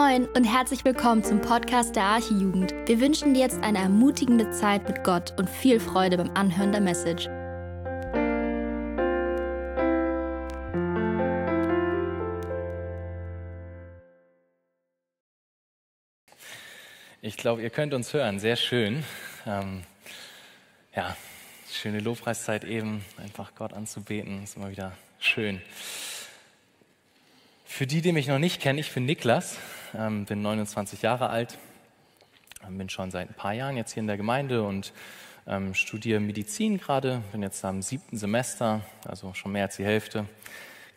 Moin und herzlich willkommen zum Podcast der Archijugend. Wir wünschen dir jetzt eine ermutigende Zeit mit Gott und viel Freude beim Anhören der Message. Ich glaube, ihr könnt uns hören. Sehr schön. Ähm, ja, schöne Lobpreiszeit eben, einfach Gott anzubeten, ist immer wieder schön. Für die, die mich noch nicht kennen, ich bin Niklas, ähm, bin 29 Jahre alt, ähm, bin schon seit ein paar Jahren jetzt hier in der Gemeinde und ähm, studiere Medizin gerade, bin jetzt am siebten Semester, also schon mehr als die Hälfte,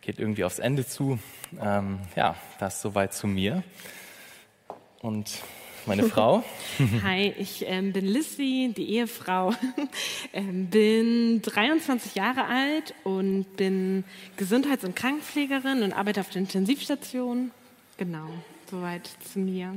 geht irgendwie aufs Ende zu. Ähm, ja, das soweit zu mir. Und meine Frau. Hi, ich ähm, bin Lissy, die Ehefrau. ähm, bin 23 Jahre alt und bin Gesundheits- und Krankenpflegerin und arbeite auf der Intensivstation. Genau, soweit zu mir.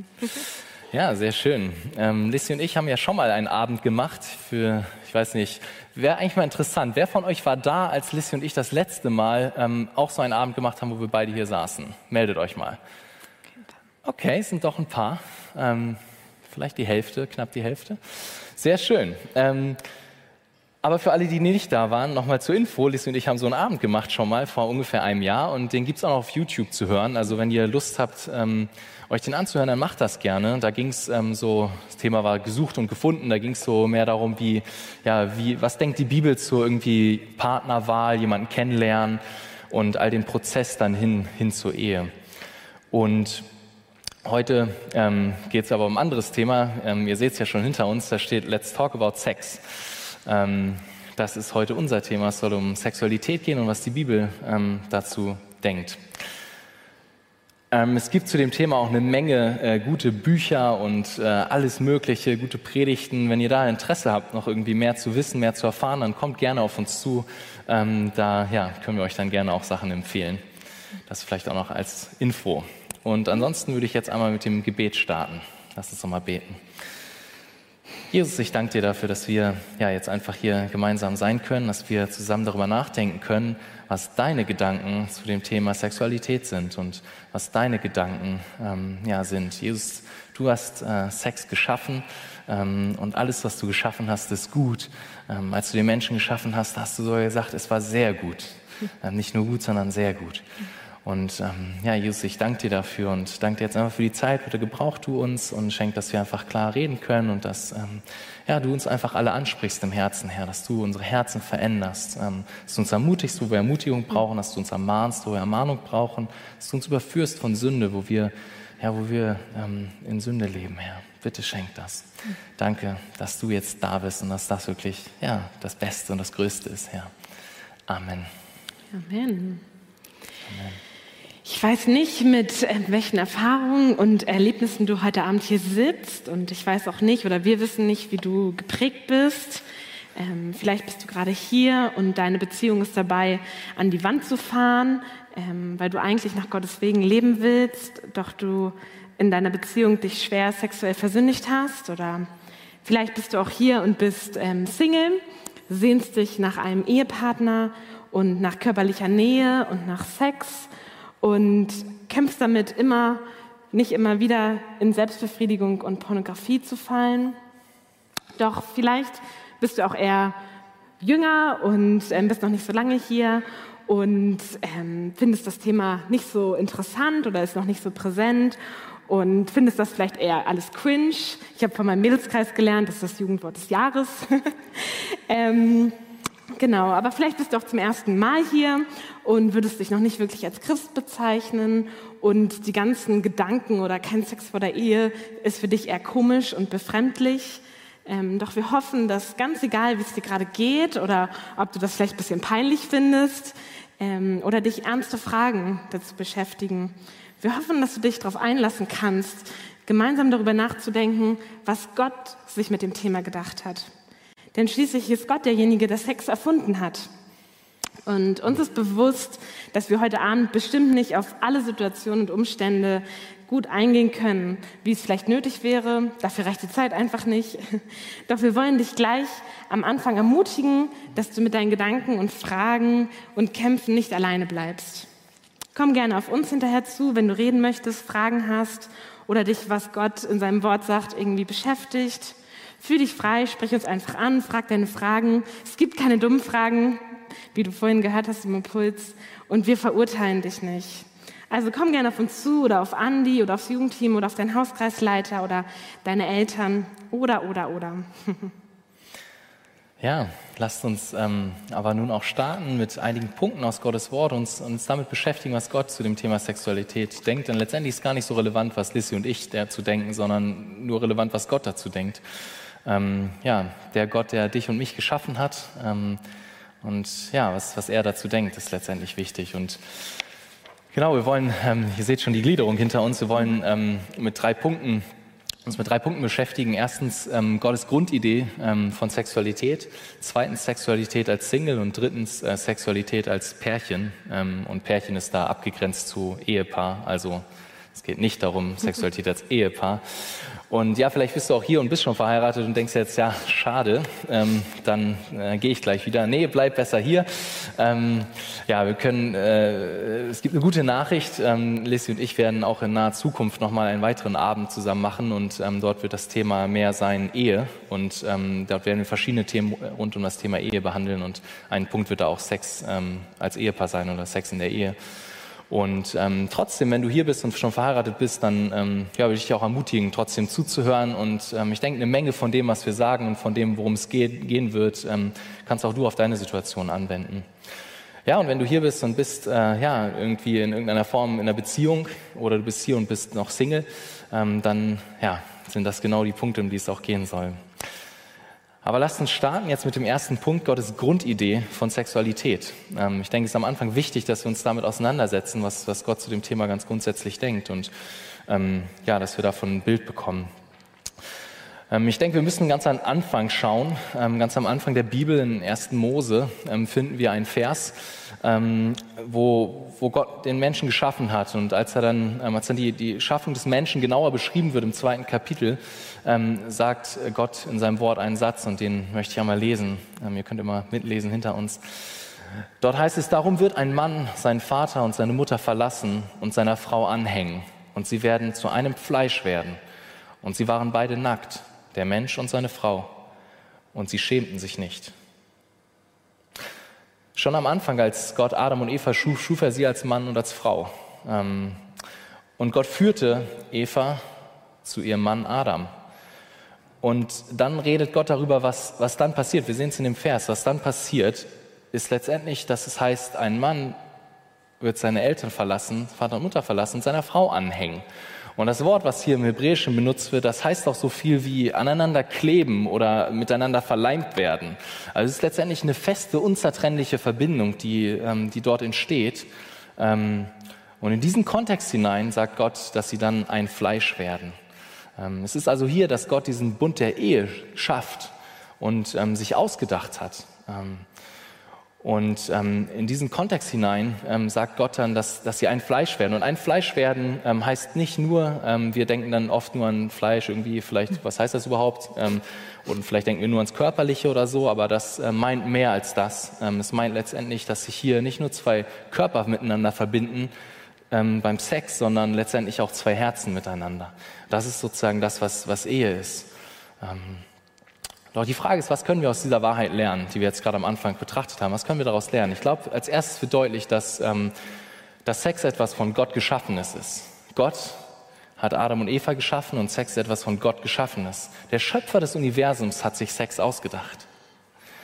ja, sehr schön. Ähm, Lissy und ich haben ja schon mal einen Abend gemacht für, ich weiß nicht, wäre eigentlich mal interessant. Wer von euch war da, als Lissy und ich das letzte Mal ähm, auch so einen Abend gemacht haben, wo wir beide hier saßen? Meldet euch mal. Okay, sind doch ein paar. Ähm, vielleicht die Hälfte, knapp die Hälfte. Sehr schön. Ähm, aber für alle, die nicht da waren, nochmal zur Info, Lisa und ich haben so einen Abend gemacht schon mal vor ungefähr einem Jahr und den gibt's auch noch auf YouTube zu hören. Also wenn ihr Lust habt, ähm, euch den anzuhören, dann macht das gerne. Da ging's ähm, so, das Thema war gesucht und gefunden, da ging's so mehr darum, wie, ja, wie, was denkt die Bibel zur irgendwie Partnerwahl, jemanden kennenlernen und all den Prozess dann hin, hin zur Ehe. Und Heute ähm, geht es aber um ein anderes Thema. Ähm, ihr seht es ja schon hinter uns, da steht Let's Talk About Sex. Ähm, das ist heute unser Thema. Es soll um Sexualität gehen und was die Bibel ähm, dazu denkt. Ähm, es gibt zu dem Thema auch eine Menge äh, gute Bücher und äh, alles Mögliche, gute Predigten. Wenn ihr da Interesse habt, noch irgendwie mehr zu wissen, mehr zu erfahren, dann kommt gerne auf uns zu. Da ja, können wir euch dann gerne auch Sachen empfehlen. Das vielleicht auch noch als Info. Und ansonsten würde ich jetzt einmal mit dem Gebet starten. Lass uns nochmal beten. Jesus, ich danke dir dafür, dass wir ja jetzt einfach hier gemeinsam sein können, dass wir zusammen darüber nachdenken können, was deine Gedanken zu dem Thema Sexualität sind und was deine Gedanken ähm, ja sind. Jesus, du hast äh, Sex geschaffen ähm, und alles, was du geschaffen hast, ist gut. Ähm, als du den Menschen geschaffen hast, hast du sogar gesagt, es war sehr gut. Ähm, nicht nur gut, sondern sehr gut. Und ähm, ja, Jesus, ich danke dir dafür und danke dir jetzt einfach für die Zeit. Bitte gebraucht du uns und schenk, dass wir einfach klar reden können und dass ähm, ja, du uns einfach alle ansprichst im Herzen, Herr, dass du unsere Herzen veränderst, ähm, dass du uns ermutigst, wo wir Ermutigung brauchen, dass du uns ermahnst, wo wir Ermahnung brauchen, dass du uns überführst von Sünde, wo wir, ja, wo wir ähm, in Sünde leben, Herr. Bitte schenk das. Danke, dass du jetzt da bist und dass das wirklich ja, das Beste und das Größte ist, Herr. Amen. Amen. Amen. Ich weiß nicht, mit äh, welchen Erfahrungen und Erlebnissen du heute Abend hier sitzt. Und ich weiß auch nicht oder wir wissen nicht, wie du geprägt bist. Ähm, vielleicht bist du gerade hier und deine Beziehung ist dabei, an die Wand zu fahren, ähm, weil du eigentlich nach Gottes Wegen leben willst, doch du in deiner Beziehung dich schwer sexuell versündigt hast. Oder vielleicht bist du auch hier und bist ähm, Single, sehnst dich nach einem Ehepartner und nach körperlicher Nähe und nach Sex und kämpfst damit immer, nicht immer wieder in Selbstbefriedigung und Pornografie zu fallen. Doch vielleicht bist du auch eher jünger und ähm, bist noch nicht so lange hier und ähm, findest das Thema nicht so interessant oder ist noch nicht so präsent und findest das vielleicht eher alles cringe. Ich habe von meinem Mädelskreis gelernt, das ist das Jugendwort des Jahres. ähm, Genau, aber vielleicht bist du auch zum ersten Mal hier und würdest dich noch nicht wirklich als Christ bezeichnen und die ganzen Gedanken oder kein Sex vor der Ehe ist für dich eher komisch und befremdlich. Ähm, doch wir hoffen, dass ganz egal, wie es dir gerade geht oder ob du das vielleicht ein bisschen peinlich findest ähm, oder dich ernste Fragen dazu beschäftigen, wir hoffen, dass du dich darauf einlassen kannst, gemeinsam darüber nachzudenken, was Gott sich mit dem Thema gedacht hat. Denn schließlich ist Gott derjenige, der Sex erfunden hat. Und uns ist bewusst, dass wir heute Abend bestimmt nicht auf alle Situationen und Umstände gut eingehen können, wie es vielleicht nötig wäre. Dafür reicht die Zeit einfach nicht. Doch wir wollen dich gleich am Anfang ermutigen, dass du mit deinen Gedanken und Fragen und Kämpfen nicht alleine bleibst. Komm gerne auf uns hinterher zu, wenn du reden möchtest, Fragen hast oder dich, was Gott in seinem Wort sagt, irgendwie beschäftigt. Fühl dich frei, sprich uns einfach an, frag deine Fragen. Es gibt keine dummen Fragen, wie du vorhin gehört hast im Impuls. Und wir verurteilen dich nicht. Also komm gerne auf uns zu oder auf Andi oder aufs Jugendteam oder auf deinen Hauskreisleiter oder deine Eltern oder, oder, oder. Ja, lasst uns ähm, aber nun auch starten mit einigen Punkten aus Gottes Wort und uns, uns damit beschäftigen, was Gott zu dem Thema Sexualität denkt. Denn letztendlich ist gar nicht so relevant, was Lissy und ich dazu denken, sondern nur relevant, was Gott dazu denkt. Ähm, ja, der Gott, der dich und mich geschaffen hat. Ähm, und ja, was, was er dazu denkt, ist letztendlich wichtig. Und genau, wir wollen, ähm, ihr seht schon die Gliederung hinter uns, wir wollen ähm, mit drei Punkten uns mit drei Punkten beschäftigen. Erstens ähm, Gottes Grundidee ähm, von Sexualität, zweitens Sexualität als Single und drittens äh, Sexualität als Pärchen. Ähm, und Pärchen ist da abgegrenzt zu Ehepaar, also es geht nicht darum, Sexualität als Ehepaar. Und ja, vielleicht bist du auch hier und bist schon verheiratet und denkst jetzt, ja, schade, ähm, dann äh, gehe ich gleich wieder. Nee, bleib besser hier. Ähm, ja, wir können, äh, es gibt eine gute Nachricht. Ähm, Lissy und ich werden auch in naher Zukunft nochmal einen weiteren Abend zusammen machen und ähm, dort wird das Thema mehr sein Ehe. Und ähm, dort werden wir verschiedene Themen rund um das Thema Ehe behandeln und ein Punkt wird da auch Sex ähm, als Ehepaar sein oder Sex in der Ehe. Und ähm, trotzdem, wenn du hier bist und schon verheiratet bist, dann ähm, ja, würde ich dich auch ermutigen, trotzdem zuzuhören. Und ähm, ich denke, eine Menge von dem, was wir sagen und von dem, worum es geht, gehen wird, ähm, kannst auch du auf deine Situation anwenden. Ja, und wenn du hier bist und bist äh, ja irgendwie in irgendeiner Form in einer Beziehung oder du bist hier und bist noch Single, ähm, dann ja, sind das genau die Punkte, um die es auch gehen soll. Aber lasst uns starten jetzt mit dem ersten Punkt, Gottes Grundidee von Sexualität. Ähm, ich denke, es ist am Anfang wichtig, dass wir uns damit auseinandersetzen, was, was Gott zu dem Thema ganz grundsätzlich denkt und ähm, ja, dass wir davon ein Bild bekommen. Ähm, ich denke, wir müssen ganz am Anfang schauen. Ähm, ganz am Anfang der Bibel in 1. Mose ähm, finden wir einen Vers, wo, wo Gott den Menschen geschaffen hat. Und als er dann, als dann die, die Schaffung des Menschen genauer beschrieben wird im zweiten Kapitel, sagt Gott in seinem Wort einen Satz und den möchte ich einmal lesen. Ihr könnt immer mitlesen hinter uns. Dort heißt es, darum wird ein Mann seinen Vater und seine Mutter verlassen und seiner Frau anhängen und sie werden zu einem Fleisch werden. Und sie waren beide nackt, der Mensch und seine Frau, und sie schämten sich nicht. Schon am Anfang, als Gott Adam und Eva schuf, schuf er sie als Mann und als Frau. Ähm, und Gott führte Eva zu ihrem Mann Adam. Und dann redet Gott darüber, was, was dann passiert. Wir sehen es in dem Vers. Was dann passiert, ist letztendlich, dass es heißt, ein Mann wird seine Eltern verlassen, Vater und Mutter verlassen, seiner Frau anhängen. Und das Wort, was hier im Hebräischen benutzt wird, das heißt auch so viel wie aneinander kleben oder miteinander verleimt werden. Also es ist letztendlich eine feste, unzertrennliche Verbindung, die, ähm, die dort entsteht. Ähm, und in diesen Kontext hinein sagt Gott, dass sie dann ein Fleisch werden. Ähm, es ist also hier, dass Gott diesen Bund der Ehe schafft und ähm, sich ausgedacht hat. Ähm, und ähm, in diesen Kontext hinein ähm, sagt Gott dann, dass, dass sie ein Fleisch werden. Und ein Fleisch werden ähm, heißt nicht nur, wir denken dann oft nur an Fleisch, irgendwie vielleicht, was heißt das überhaupt? und vielleicht denken wir nur ans Körperliche oder so, aber das äh, meint mehr als das. es meint letztendlich, dass sich hier nicht nur zwei Körper miteinander verbinden, ähm, beim Sex, sondern letztendlich auch zwei Herzen miteinander. Das ist sozusagen das, was, was Ehe ist. Doch die Frage ist, was können wir aus dieser Wahrheit lernen, die wir jetzt gerade am Anfang betrachtet haben? Was können wir daraus lernen? Ich glaube, als erstes wird deutlich, dass, ähm, dass Sex etwas von Gott Geschaffenes ist. Gott hat Adam und Eva geschaffen und Sex ist etwas von Gott Geschaffenes. Der Schöpfer des Universums hat sich Sex ausgedacht.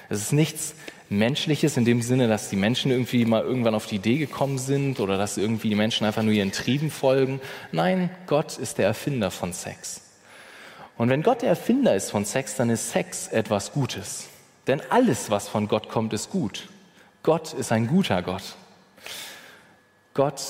Es ist nichts Menschliches in dem Sinne, dass die Menschen irgendwie mal irgendwann auf die Idee gekommen sind oder dass irgendwie die Menschen einfach nur ihren Trieben folgen. Nein, Gott ist der Erfinder von Sex. Und wenn Gott der Erfinder ist von Sex, dann ist Sex etwas Gutes. Denn alles, was von Gott kommt, ist gut. Gott ist ein guter Gott. Gott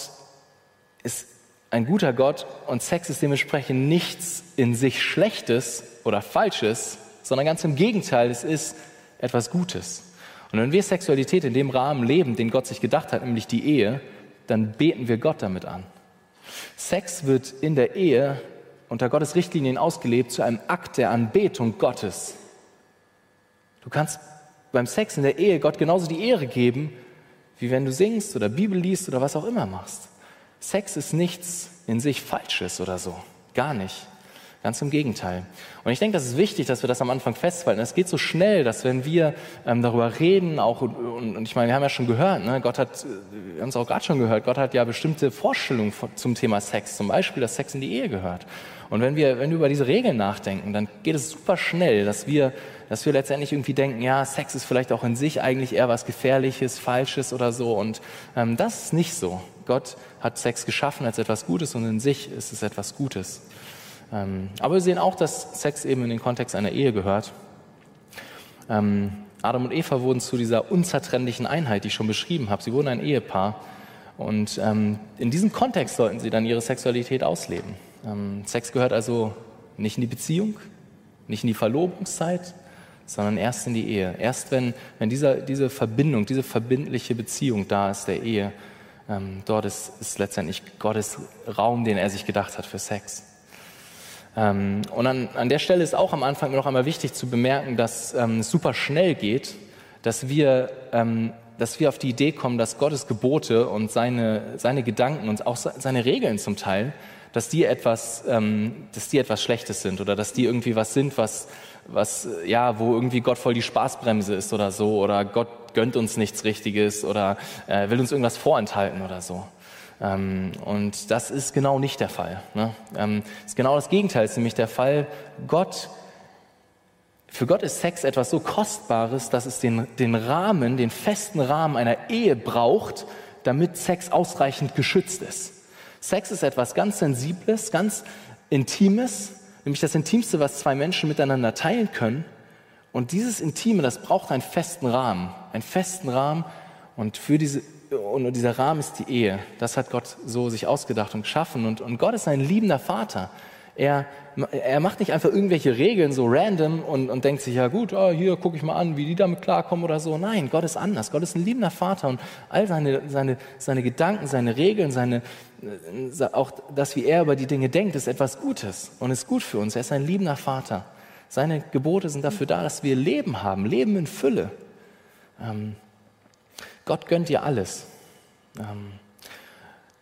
ist ein guter Gott und Sex ist dementsprechend nichts in sich Schlechtes oder Falsches, sondern ganz im Gegenteil, es ist etwas Gutes. Und wenn wir Sexualität in dem Rahmen leben, den Gott sich gedacht hat, nämlich die Ehe, dann beten wir Gott damit an. Sex wird in der Ehe unter Gottes Richtlinien ausgelebt zu einem Akt der Anbetung Gottes. Du kannst beim Sex in der Ehe Gott genauso die Ehre geben, wie wenn du singst oder Bibel liest oder was auch immer machst. Sex ist nichts in sich Falsches oder so. Gar nicht. Ganz im Gegenteil. Und ich denke, das ist wichtig, dass wir das am Anfang festhalten. Es geht so schnell, dass wenn wir ähm, darüber reden, auch und, und, ich meine, wir haben ja schon gehört, ne, Gott hat, wir haben es auch gerade schon gehört, Gott hat ja bestimmte Vorstellungen zum Thema Sex, zum Beispiel, dass Sex in die Ehe gehört. Und wenn wir, wenn wir über diese Regeln nachdenken, dann geht es super schnell, dass wir, dass wir letztendlich irgendwie denken, ja, Sex ist vielleicht auch in sich eigentlich eher was Gefährliches, Falsches oder so. Und ähm, das ist nicht so. Gott hat Sex geschaffen als etwas Gutes und in sich ist es etwas Gutes. Ähm, aber wir sehen auch, dass Sex eben in den Kontext einer Ehe gehört. Ähm, Adam und Eva wurden zu dieser unzertrennlichen Einheit, die ich schon beschrieben habe. Sie wurden ein Ehepaar. Und ähm, in diesem Kontext sollten sie dann ihre Sexualität ausleben. Sex gehört also nicht in die Beziehung, nicht in die Verlobungszeit, sondern erst in die Ehe. Erst wenn, wenn dieser, diese Verbindung, diese verbindliche Beziehung da ist, der Ehe, dort ist, ist letztendlich Gottes Raum, den er sich gedacht hat für Sex. Ähm, und an, an der Stelle ist auch am Anfang noch einmal wichtig zu bemerken, dass ähm, es super schnell geht, dass wir, ähm, dass wir auf die Idee kommen, dass Gottes Gebote und seine, seine Gedanken und auch seine Regeln zum Teil, dass die etwas, ähm, dass die etwas Schlechtes sind oder dass die irgendwie was sind, was, was, ja, wo irgendwie Gott voll die Spaßbremse ist oder so oder Gott gönnt uns nichts Richtiges oder äh, will uns irgendwas vorenthalten oder so. Ähm, und das ist genau nicht der Fall. Ne? Ähm, ist genau das Gegenteil, ist nämlich der Fall. Gott, für Gott ist Sex etwas so Kostbares, dass es den, den Rahmen, den festen Rahmen einer Ehe braucht, damit Sex ausreichend geschützt ist. Sex ist etwas ganz Sensibles, ganz Intimes, nämlich das Intimste, was zwei Menschen miteinander teilen können. Und dieses Intime, das braucht einen festen Rahmen, einen festen Rahmen. Und für diese und dieser Rahmen ist die Ehe. Das hat Gott so sich ausgedacht und geschaffen. Und, und Gott ist ein liebender Vater. Er, er macht nicht einfach irgendwelche Regeln so random und, und denkt sich, ja gut, oh, hier gucke ich mal an, wie die damit klarkommen oder so. Nein, Gott ist anders. Gott ist ein liebender Vater und all seine, seine, seine Gedanken, seine Regeln, seine, äh, auch das, wie er über die Dinge denkt, ist etwas Gutes und ist gut für uns. Er ist ein liebender Vater. Seine Gebote sind dafür da, dass wir Leben haben, Leben in Fülle. Ähm, Gott gönnt dir alles. Ähm,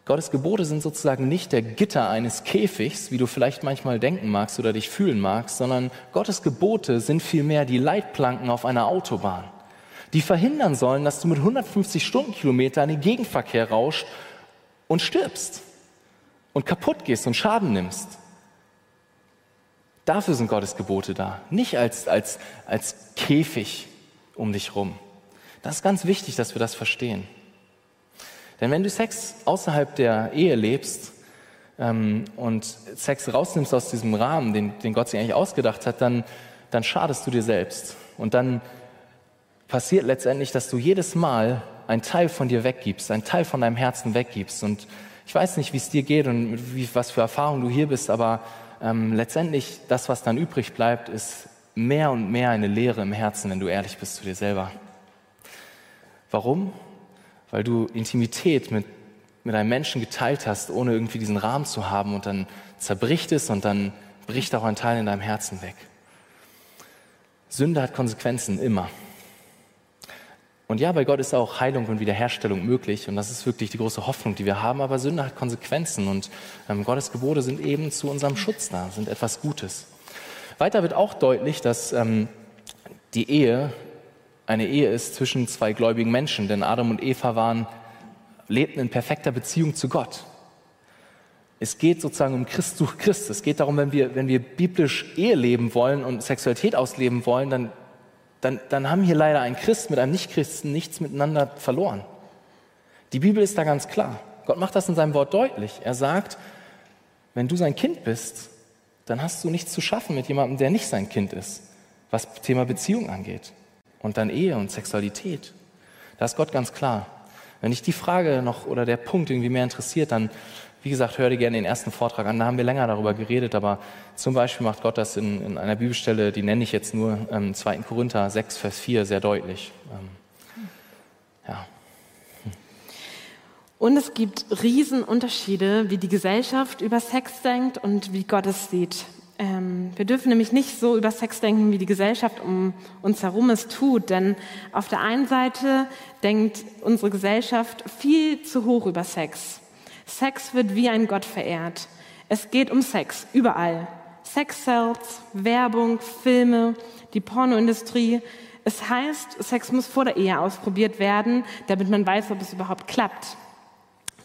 Gottes Gebote sind sozusagen nicht der Gitter eines Käfigs, wie du vielleicht manchmal denken magst oder dich fühlen magst, sondern Gottes Gebote sind vielmehr die Leitplanken auf einer Autobahn, die verhindern sollen, dass du mit 150 Stundenkilometer in den Gegenverkehr rauscht und stirbst und kaputt gehst und Schaden nimmst. Dafür sind Gottes Gebote da, nicht als, als, als Käfig um dich rum. Das ist ganz wichtig, dass wir das verstehen. Denn wenn du Sex außerhalb der Ehe lebst ähm, und Sex rausnimmst aus diesem Rahmen, den, den Gott sich eigentlich ausgedacht hat, dann, dann schadest du dir selbst. Und dann passiert letztendlich, dass du jedes Mal einen Teil von dir weggibst, einen Teil von deinem Herzen weggibst. Und ich weiß nicht, wie es dir geht und wie, was für Erfahrungen du hier bist, aber ähm, letztendlich das, was dann übrig bleibt, ist mehr und mehr eine Leere im Herzen, wenn du ehrlich bist zu dir selber. Warum? Weil du Intimität mit, mit einem Menschen geteilt hast, ohne irgendwie diesen Rahmen zu haben und dann zerbricht es und dann bricht auch ein Teil in deinem Herzen weg. Sünde hat Konsequenzen immer. Und ja, bei Gott ist auch Heilung und Wiederherstellung möglich und das ist wirklich die große Hoffnung, die wir haben, aber Sünde hat Konsequenzen und ähm, Gottes Gebote sind eben zu unserem Schutz da, sind etwas Gutes. Weiter wird auch deutlich, dass ähm, die Ehe eine Ehe ist zwischen zwei gläubigen Menschen, denn Adam und Eva waren, lebten in perfekter Beziehung zu Gott. Es geht sozusagen um Christ durch Christ. Es geht darum, wenn wir, wenn wir biblisch Ehe leben wollen und Sexualität ausleben wollen, dann, dann, dann haben hier leider ein Christ mit einem Nichtchristen nichts miteinander verloren. Die Bibel ist da ganz klar. Gott macht das in seinem Wort deutlich. Er sagt, wenn du sein Kind bist, dann hast du nichts zu schaffen mit jemandem, der nicht sein Kind ist, was Thema Beziehung angeht und dann Ehe und Sexualität. Da ist Gott ganz klar. Wenn dich die Frage noch oder der Punkt irgendwie mehr interessiert, dann, wie gesagt, hör dir gerne den ersten Vortrag an. Da haben wir länger darüber geredet, aber zum Beispiel macht Gott das in, in einer Bibelstelle, die nenne ich jetzt nur ähm, 2. Korinther 6, Vers 4, sehr deutlich. Ähm, ja. Und es gibt Riesenunterschiede, wie die Gesellschaft über Sex denkt und wie Gott es sieht. Ähm, wir dürfen nämlich nicht so über Sex denken, wie die Gesellschaft um uns herum es tut. Denn auf der einen Seite denkt unsere Gesellschaft viel zu hoch über Sex. Sex wird wie ein Gott verehrt. Es geht um Sex, überall. Sex-Cells, Werbung, Filme, die Pornoindustrie. Es heißt, Sex muss vor der Ehe ausprobiert werden, damit man weiß, ob es überhaupt klappt.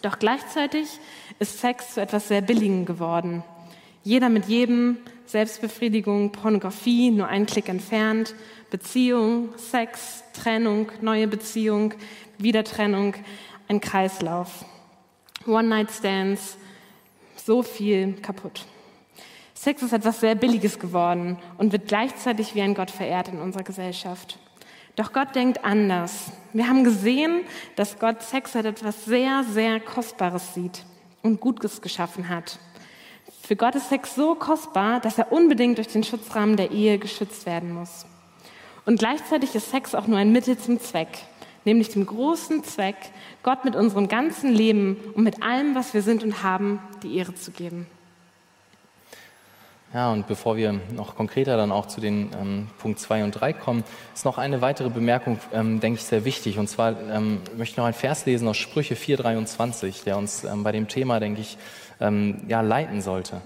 Doch gleichzeitig ist Sex zu etwas sehr Billigem geworden. Jeder mit jedem, Selbstbefriedigung, Pornografie, nur einen Klick entfernt, Beziehung, Sex, Trennung, neue Beziehung, Wiedertrennung, ein Kreislauf. One-Night-Stands, so viel kaputt. Sex ist etwas sehr Billiges geworden und wird gleichzeitig wie ein Gott verehrt in unserer Gesellschaft. Doch Gott denkt anders. Wir haben gesehen, dass Gott Sex als etwas sehr, sehr Kostbares sieht und Gutes geschaffen hat. Für Gott ist Sex so kostbar, dass er unbedingt durch den Schutzrahmen der Ehe geschützt werden muss. Und gleichzeitig ist Sex auch nur ein Mittel zum Zweck, nämlich dem großen Zweck, Gott mit unserem ganzen Leben und mit allem, was wir sind und haben, die Ehre zu geben. Ja, und bevor wir noch konkreter dann auch zu den ähm, Punkt 2 und 3 kommen, ist noch eine weitere Bemerkung, ähm, denke ich, sehr wichtig. Und zwar ähm, möchte ich noch ein Vers lesen aus Sprüche 4,23, der uns ähm, bei dem Thema, denke ich, ähm, ja, leiten sollte.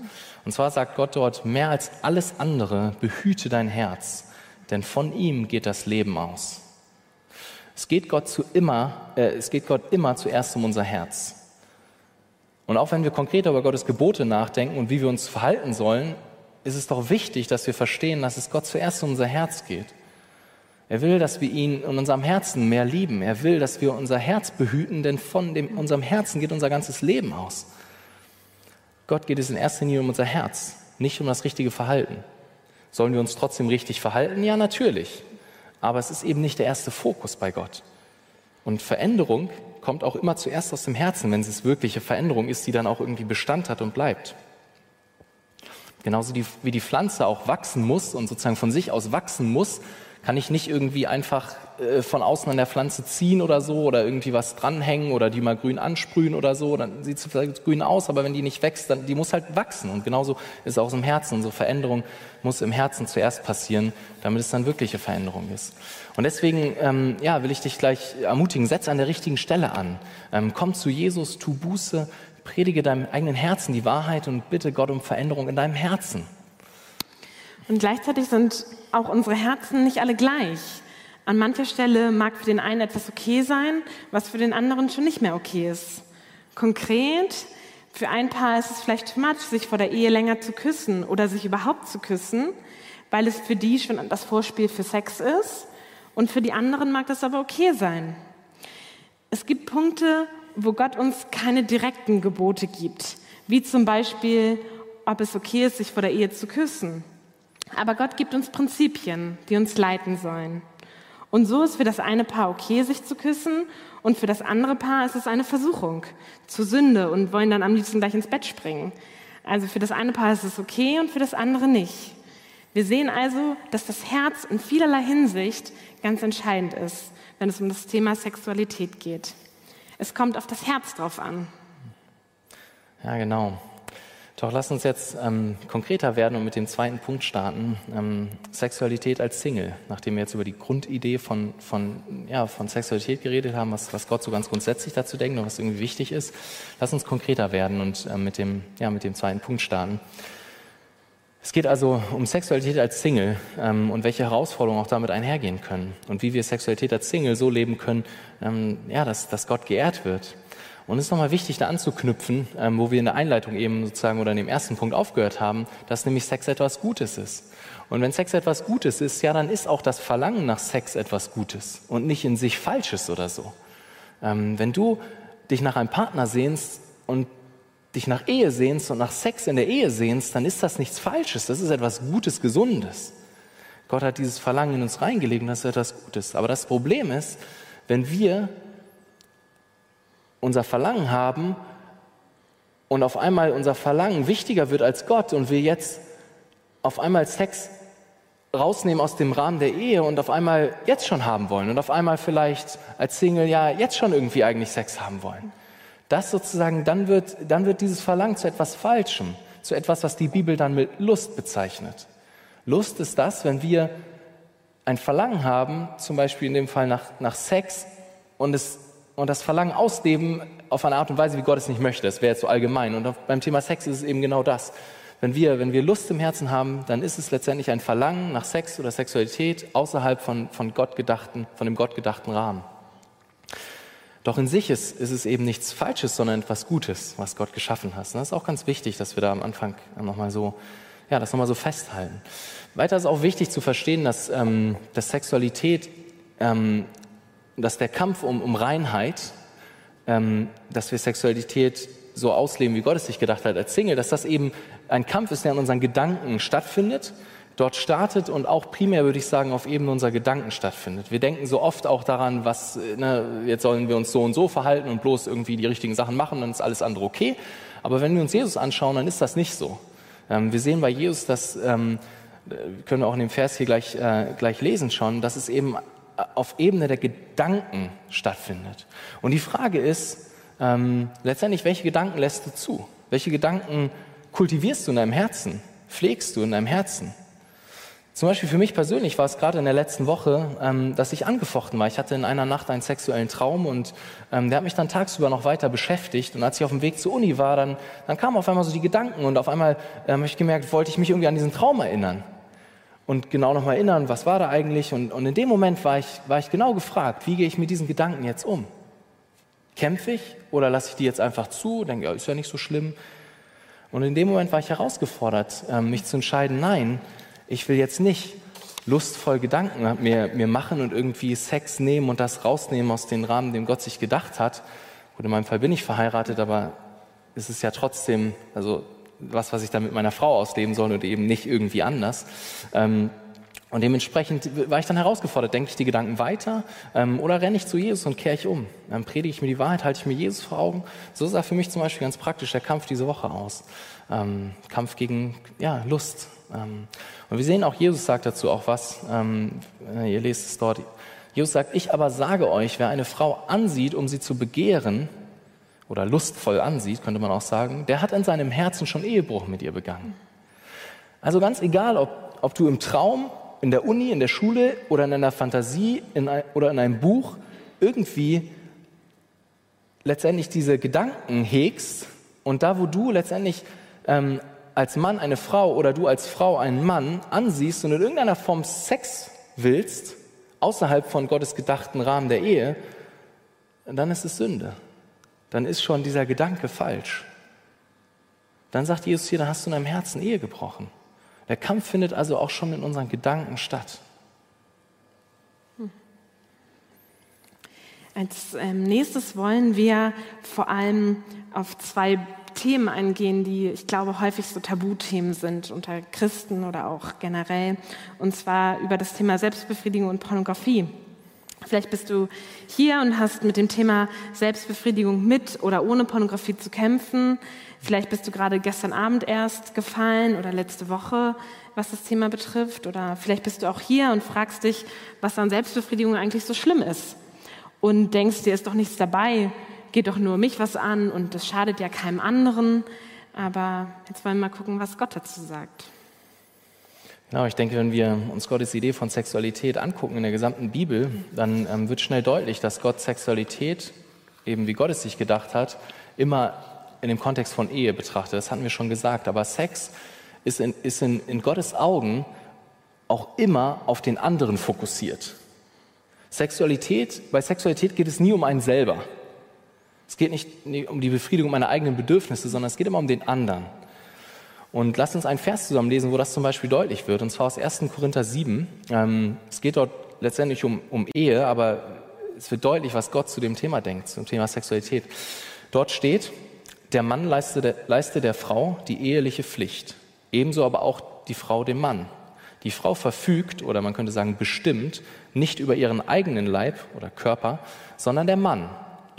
Und zwar sagt Gott dort, mehr als alles andere behüte dein Herz, denn von ihm geht das Leben aus. Es geht Gott, zu immer, äh, es geht Gott immer zuerst um unser Herz. Und auch wenn wir konkret über Gottes Gebote nachdenken und wie wir uns verhalten sollen, ist es doch wichtig, dass wir verstehen, dass es Gott zuerst um unser Herz geht. Er will, dass wir ihn in unserem Herzen mehr lieben. Er will, dass wir unser Herz behüten, denn von dem, unserem Herzen geht unser ganzes Leben aus. Gott geht es in erster Linie um unser Herz, nicht um das richtige Verhalten. Sollen wir uns trotzdem richtig verhalten? Ja, natürlich aber es ist eben nicht der erste Fokus bei Gott. Und Veränderung kommt auch immer zuerst aus dem Herzen, wenn es wirkliche Veränderung ist, die dann auch irgendwie Bestand hat und bleibt. Genauso wie die Pflanze auch wachsen muss und sozusagen von sich aus wachsen muss, kann ich nicht irgendwie einfach äh, von außen an der Pflanze ziehen oder so oder irgendwie was dranhängen oder die mal grün ansprühen oder so. Dann sieht sie vielleicht grün aus, aber wenn die nicht wächst, dann die muss halt wachsen. Und genauso ist es auch im Herzen. Unsere Veränderung muss im Herzen zuerst passieren, damit es dann wirkliche Veränderung ist. Und deswegen ähm, ja, will ich dich gleich ermutigen, setz an der richtigen Stelle an. Ähm, komm zu Jesus, tu Buße, predige deinem eigenen Herzen die Wahrheit und bitte Gott um Veränderung in deinem Herzen. Und gleichzeitig sind auch unsere Herzen nicht alle gleich. An mancher Stelle mag für den einen etwas okay sein, was für den anderen schon nicht mehr okay ist. Konkret, für ein Paar ist es vielleicht too much, sich vor der Ehe länger zu küssen oder sich überhaupt zu küssen, weil es für die schon das Vorspiel für Sex ist. Und für die anderen mag das aber okay sein. Es gibt Punkte, wo Gott uns keine direkten Gebote gibt, wie zum Beispiel, ob es okay ist, sich vor der Ehe zu küssen. Aber Gott gibt uns Prinzipien, die uns leiten sollen. Und so ist für das eine Paar okay, sich zu küssen, und für das andere Paar ist es eine Versuchung zur Sünde und wollen dann am liebsten gleich ins Bett springen. Also für das eine Paar ist es okay und für das andere nicht. Wir sehen also, dass das Herz in vielerlei Hinsicht ganz entscheidend ist, wenn es um das Thema Sexualität geht. Es kommt auf das Herz drauf an. Ja, genau. Doch lass uns jetzt ähm, konkreter werden und mit dem zweiten Punkt starten. Ähm, Sexualität als Single. Nachdem wir jetzt über die Grundidee von, von, ja, von Sexualität geredet haben, was, was Gott so ganz grundsätzlich dazu denkt und was irgendwie wichtig ist, lass uns konkreter werden und ähm, mit, dem, ja, mit dem zweiten Punkt starten. Es geht also um Sexualität als Single ähm, und welche Herausforderungen auch damit einhergehen können und wie wir Sexualität als Single so leben können, ähm, ja, dass, dass Gott geehrt wird. Und es ist nochmal wichtig, da anzuknüpfen, ähm, wo wir in der Einleitung eben sozusagen oder in dem ersten Punkt aufgehört haben, dass nämlich Sex etwas Gutes ist. Und wenn Sex etwas Gutes ist, ja, dann ist auch das Verlangen nach Sex etwas Gutes und nicht in sich Falsches oder so. Ähm, wenn du dich nach einem Partner sehnst und dich nach Ehe sehnst und nach Sex in der Ehe sehnst, dann ist das nichts Falsches, das ist etwas Gutes, Gesundes. Gott hat dieses Verlangen in uns reingelegt und das ist etwas Gutes. Aber das Problem ist, wenn wir unser Verlangen haben und auf einmal unser Verlangen wichtiger wird als Gott und wir jetzt auf einmal Sex rausnehmen aus dem Rahmen der Ehe und auf einmal jetzt schon haben wollen und auf einmal vielleicht als Single ja jetzt schon irgendwie eigentlich Sex haben wollen. Das sozusagen, dann wird, dann wird dieses Verlangen zu etwas Falschem, zu etwas, was die Bibel dann mit Lust bezeichnet. Lust ist das, wenn wir ein Verlangen haben, zum Beispiel in dem Fall nach, nach Sex, und es und das Verlangen ausleben auf eine Art und Weise, wie Gott es nicht möchte. Das wäre jetzt so allgemein. Und beim Thema Sex ist es eben genau das. Wenn wir, wenn wir Lust im Herzen haben, dann ist es letztendlich ein Verlangen nach Sex oder Sexualität außerhalb von, von, Gott gedachten, von dem Gott gedachten Rahmen. Doch in sich ist, ist es eben nichts Falsches, sondern etwas Gutes, was Gott geschaffen hat. Und das ist auch ganz wichtig, dass wir da am Anfang nochmal so, ja, das nochmal so festhalten. Weiter ist auch wichtig zu verstehen, dass, ähm, dass Sexualität, ähm, dass der Kampf um, um Reinheit, ähm, dass wir Sexualität so ausleben, wie Gott es sich gedacht hat als Single, dass das eben ein Kampf ist, der in unseren Gedanken stattfindet dort startet und auch primär, würde ich sagen, auf Ebene unserer Gedanken stattfindet. Wir denken so oft auch daran, was, ne, jetzt sollen wir uns so und so verhalten und bloß irgendwie die richtigen Sachen machen, dann ist alles andere okay. Aber wenn wir uns Jesus anschauen, dann ist das nicht so. Ähm, wir sehen bei Jesus, dass, ähm, können wir auch in dem Vers hier gleich, äh, gleich lesen schon, dass es eben auf Ebene der Gedanken stattfindet. Und die Frage ist ähm, letztendlich, welche Gedanken lässt du zu? Welche Gedanken kultivierst du in deinem Herzen? Pflegst du in deinem Herzen? Zum Beispiel für mich persönlich war es gerade in der letzten Woche, ähm, dass ich angefochten war. Ich hatte in einer Nacht einen sexuellen Traum und ähm, der hat mich dann tagsüber noch weiter beschäftigt. Und als ich auf dem Weg zur Uni war, dann, dann kamen auf einmal so die Gedanken und auf einmal ähm, habe ich gemerkt, wollte ich mich irgendwie an diesen Traum erinnern. Und genau nochmal erinnern, was war da eigentlich? Und, und in dem Moment war ich, war ich genau gefragt, wie gehe ich mit diesen Gedanken jetzt um? Kämpfe ich oder lasse ich die jetzt einfach zu? Denke, ja, ist ja nicht so schlimm. Und in dem Moment war ich herausgefordert, ähm, mich zu entscheiden, nein, ich will jetzt nicht lustvoll Gedanken mir, mir machen und irgendwie Sex nehmen und das rausnehmen aus dem Rahmen, den Gott sich gedacht hat. Gut, in meinem Fall bin ich verheiratet, aber es ist ja trotzdem, also was, was ich dann mit meiner Frau ausleben soll und eben nicht irgendwie anders. Ähm, und dementsprechend war ich dann herausgefordert, denke ich die Gedanken weiter ähm, oder renne ich zu Jesus und kehre ich um? Dann predige ich mir die Wahrheit, halte ich mir Jesus vor Augen. So sah für mich zum Beispiel ganz praktisch der Kampf diese Woche aus. Ähm, Kampf gegen ja, Lust, ähm, und wir sehen auch, Jesus sagt dazu auch was. Ähm, ihr lest es dort. Jesus sagt, ich aber sage euch, wer eine Frau ansieht, um sie zu begehren, oder lustvoll ansieht, könnte man auch sagen, der hat in seinem Herzen schon Ehebruch mit ihr begangen. Also ganz egal, ob, ob du im Traum, in der Uni, in der Schule oder in deiner Fantasie in ein, oder in einem Buch irgendwie letztendlich diese Gedanken hegst und da, wo du letztendlich ähm, als Mann eine Frau oder du als Frau einen Mann ansiehst und in irgendeiner Form Sex willst, außerhalb von Gottes gedachten Rahmen der Ehe, dann ist es Sünde. Dann ist schon dieser Gedanke falsch. Dann sagt Jesus hier, da hast du in deinem Herzen Ehe gebrochen. Der Kampf findet also auch schon in unseren Gedanken statt. Als ähm, nächstes wollen wir vor allem auf zwei Themen eingehen, die ich glaube häufig so Tabuthemen sind unter Christen oder auch generell. Und zwar über das Thema Selbstbefriedigung und Pornografie. Vielleicht bist du hier und hast mit dem Thema Selbstbefriedigung mit oder ohne Pornografie zu kämpfen. Vielleicht bist du gerade gestern Abend erst gefallen oder letzte Woche, was das Thema betrifft. Oder vielleicht bist du auch hier und fragst dich, was an Selbstbefriedigung eigentlich so schlimm ist. Und denkst dir, ist doch nichts dabei geht doch nur mich was an und das schadet ja keinem anderen. Aber jetzt wollen wir mal gucken, was Gott dazu sagt. Genau, ich denke, wenn wir uns Gottes Idee von Sexualität angucken in der gesamten Bibel, dann ähm, wird schnell deutlich, dass Gott Sexualität, eben wie Gott es sich gedacht hat, immer in dem Kontext von Ehe betrachtet. Das hatten wir schon gesagt. Aber Sex ist in, ist in, in Gottes Augen auch immer auf den anderen fokussiert. Sexualität, bei Sexualität geht es nie um einen selber. Es geht nicht um die Befriedigung meiner eigenen Bedürfnisse, sondern es geht immer um den anderen. Und lasst uns einen Vers zusammenlesen, wo das zum Beispiel deutlich wird, und zwar aus 1. Korinther 7. Ähm, es geht dort letztendlich um, um Ehe, aber es wird deutlich, was Gott zu dem Thema denkt, zum Thema Sexualität. Dort steht, der Mann leiste der, leiste der Frau die eheliche Pflicht, ebenso aber auch die Frau dem Mann. Die Frau verfügt, oder man könnte sagen bestimmt, nicht über ihren eigenen Leib oder Körper, sondern der Mann.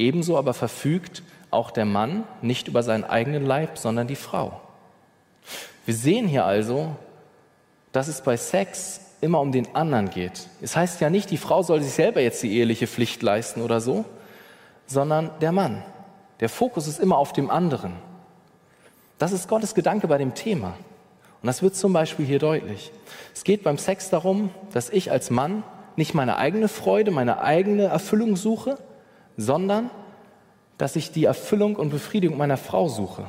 Ebenso aber verfügt auch der Mann nicht über seinen eigenen Leib, sondern die Frau. Wir sehen hier also, dass es bei Sex immer um den anderen geht. Es heißt ja nicht, die Frau soll sich selber jetzt die eheliche Pflicht leisten oder so, sondern der Mann. Der Fokus ist immer auf dem anderen. Das ist Gottes Gedanke bei dem Thema. Und das wird zum Beispiel hier deutlich. Es geht beim Sex darum, dass ich als Mann nicht meine eigene Freude, meine eigene Erfüllung suche, sondern dass ich die Erfüllung und Befriedigung meiner Frau suche.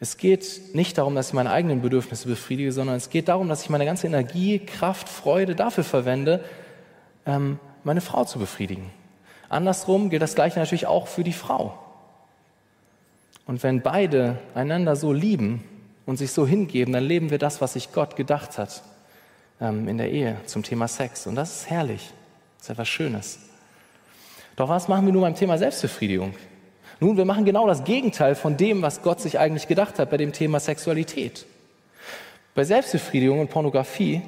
Es geht nicht darum, dass ich meine eigenen Bedürfnisse befriedige, sondern es geht darum, dass ich meine ganze Energie, Kraft, Freude dafür verwende, ähm, meine Frau zu befriedigen. Andersrum gilt das Gleiche natürlich auch für die Frau. Und wenn beide einander so lieben und sich so hingeben, dann leben wir das, was sich Gott gedacht hat ähm, in der Ehe zum Thema Sex. Und das ist herrlich. Das ist etwas Schönes. Doch was machen wir nun beim Thema Selbstbefriedigung? Nun, wir machen genau das Gegenteil von dem, was Gott sich eigentlich gedacht hat bei dem Thema Sexualität. Bei Selbstbefriedigung und Pornografie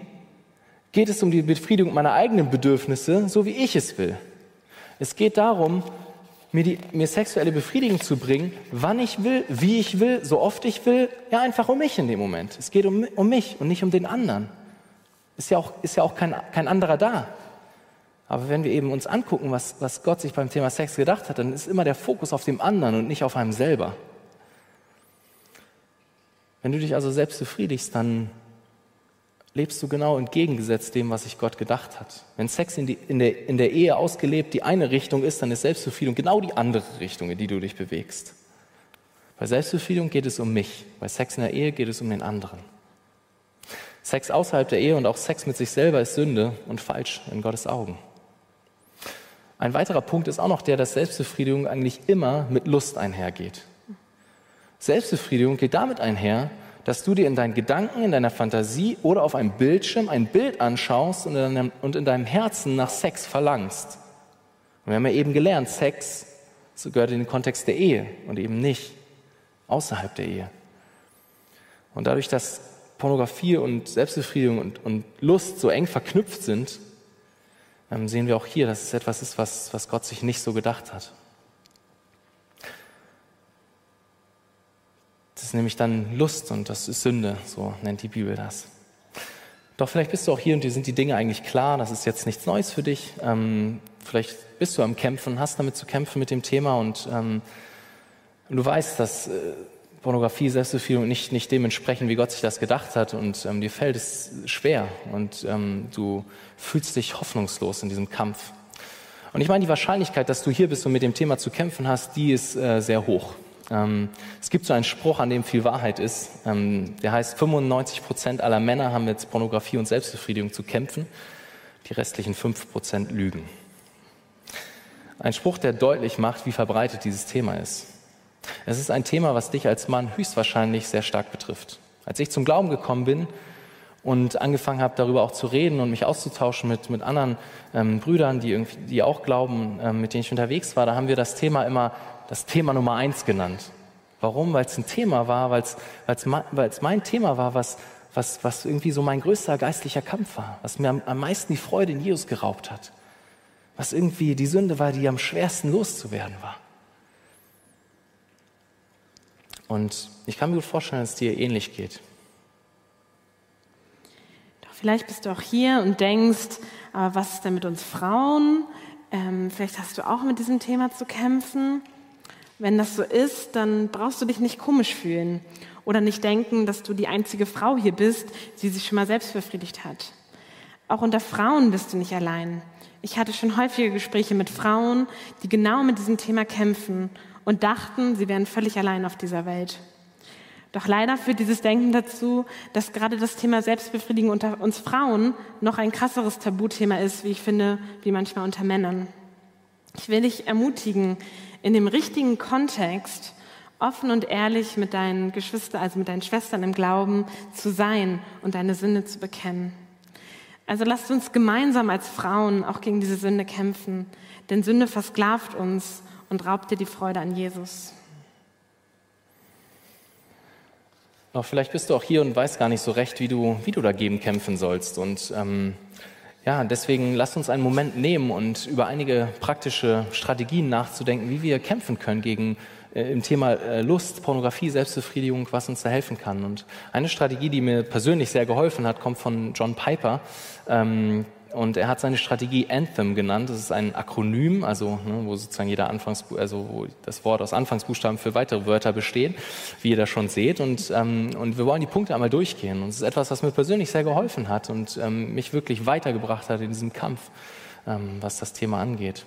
geht es um die Befriedigung meiner eigenen Bedürfnisse, so wie ich es will. Es geht darum, mir, die, mir sexuelle Befriedigung zu bringen, wann ich will, wie ich will, so oft ich will, ja einfach um mich in dem Moment. Es geht um, um mich und nicht um den anderen. Ist ja auch, ist ja auch kein, kein anderer da. Aber wenn wir eben uns angucken, was, was Gott sich beim Thema Sex gedacht hat, dann ist immer der Fokus auf dem anderen und nicht auf einem selber. Wenn du dich also selbst befriedigst, dann lebst du genau entgegengesetzt dem, was sich Gott gedacht hat. Wenn Sex in, die, in, der, in der Ehe ausgelebt die eine Richtung ist, dann ist Selbstbefriedigung genau die andere Richtung, in die du dich bewegst. Bei Selbstbefriedigung geht es um mich, bei Sex in der Ehe geht es um den anderen. Sex außerhalb der Ehe und auch Sex mit sich selber ist Sünde und falsch in Gottes Augen. Ein weiterer Punkt ist auch noch der, dass Selbstbefriedigung eigentlich immer mit Lust einhergeht. Selbstbefriedigung geht damit einher, dass du dir in deinen Gedanken, in deiner Fantasie oder auf einem Bildschirm ein Bild anschaust und in deinem, und in deinem Herzen nach Sex verlangst. Und wir haben ja eben gelernt, Sex gehört in den Kontext der Ehe und eben nicht außerhalb der Ehe. Und dadurch, dass Pornografie und Selbstbefriedigung und, und Lust so eng verknüpft sind, sehen wir auch hier, dass es etwas ist, was, was Gott sich nicht so gedacht hat. Das ist nämlich dann Lust und das ist Sünde, so nennt die Bibel das. Doch vielleicht bist du auch hier und dir sind die Dinge eigentlich klar, das ist jetzt nichts Neues für dich. Ähm, vielleicht bist du am Kämpfen, hast damit zu kämpfen mit dem Thema und ähm, du weißt, dass äh, Pornografie, Selbstbefriedigung nicht, nicht dementsprechend, wie Gott sich das gedacht hat. Und ähm, dir fällt es schwer und ähm, du fühlst dich hoffnungslos in diesem Kampf. Und ich meine, die Wahrscheinlichkeit, dass du hier bist und mit dem Thema zu kämpfen hast, die ist äh, sehr hoch. Ähm, es gibt so einen Spruch, an dem viel Wahrheit ist. Ähm, der heißt, 95 Prozent aller Männer haben mit Pornografie und Selbstbefriedigung zu kämpfen. Die restlichen 5 Prozent lügen. Ein Spruch, der deutlich macht, wie verbreitet dieses Thema ist. Es ist ein Thema, was dich als Mann höchstwahrscheinlich sehr stark betrifft. Als ich zum Glauben gekommen bin und angefangen habe, darüber auch zu reden und mich auszutauschen mit, mit anderen ähm, Brüdern, die, irgendwie, die auch glauben, ähm, mit denen ich unterwegs war, da haben wir das Thema immer das Thema Nummer eins genannt. Warum? Weil es ein Thema war, weil es mein Thema war, was, was, was irgendwie so mein größter geistlicher Kampf war, was mir am, am meisten die Freude in Jesus geraubt hat, was irgendwie die Sünde war, die am schwersten loszuwerden war. Und ich kann mir gut vorstellen, dass es dir ähnlich geht. Doch vielleicht bist du auch hier und denkst, aber was ist denn mit uns Frauen? Ähm, vielleicht hast du auch mit diesem Thema zu kämpfen. Wenn das so ist, dann brauchst du dich nicht komisch fühlen oder nicht denken, dass du die einzige Frau hier bist, die sich schon mal selbst befriedigt hat. Auch unter Frauen bist du nicht allein. Ich hatte schon häufige Gespräche mit Frauen, die genau mit diesem Thema kämpfen und dachten, sie wären völlig allein auf dieser Welt. Doch leider führt dieses Denken dazu, dass gerade das Thema Selbstbefriedigung unter uns Frauen noch ein krasseres Tabuthema ist, wie ich finde, wie manchmal unter Männern. Ich will dich ermutigen, in dem richtigen Kontext offen und ehrlich mit deinen Geschwistern, also mit deinen Schwestern im Glauben zu sein und deine Sünde zu bekennen. Also lasst uns gemeinsam als Frauen auch gegen diese Sünde kämpfen, denn Sünde versklavt uns und raubt dir die Freude an Jesus. Doch vielleicht bist du auch hier und weißt gar nicht so recht, wie du, wie du dagegen kämpfen sollst. Und ähm, ja, deswegen lass uns einen Moment nehmen und über einige praktische Strategien nachzudenken, wie wir kämpfen können gegen äh, im Thema äh, Lust, Pornografie, Selbstbefriedigung, was uns da helfen kann. Und eine Strategie, die mir persönlich sehr geholfen hat, kommt von John Piper. Ähm, und er hat seine Strategie Anthem genannt. Das ist ein Akronym, also ne, wo sozusagen jeder Anfangsbu also wo das Wort aus Anfangsbuchstaben für weitere Wörter besteht, wie ihr das schon seht. Und, ähm, und wir wollen die Punkte einmal durchgehen. Und es ist etwas, was mir persönlich sehr geholfen hat und ähm, mich wirklich weitergebracht hat in diesem Kampf, ähm, was das Thema angeht.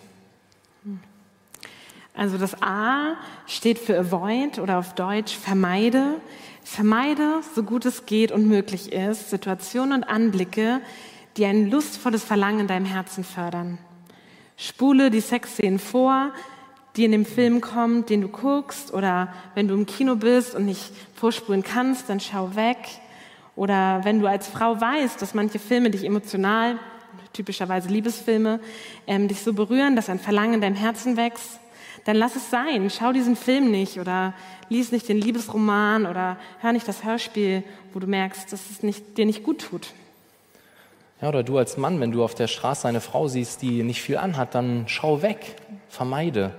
Also das A steht für avoid oder auf Deutsch vermeide. Vermeide, so gut es geht und möglich ist, Situationen und Anblicke, die ein lustvolles Verlangen in deinem Herzen fördern. Spule die Sexszenen vor, die in dem Film kommt, den du guckst, oder wenn du im Kino bist und nicht vorspulen kannst, dann schau weg. Oder wenn du als Frau weißt, dass manche Filme dich emotional, typischerweise Liebesfilme, ähm, dich so berühren, dass ein Verlangen in deinem Herzen wächst, dann lass es sein. Schau diesen Film nicht oder lies nicht den Liebesroman oder hör nicht das Hörspiel, wo du merkst, dass es nicht, dir nicht gut tut. Ja, oder du als Mann, wenn du auf der Straße eine Frau siehst, die nicht viel anhat, dann schau weg, vermeide.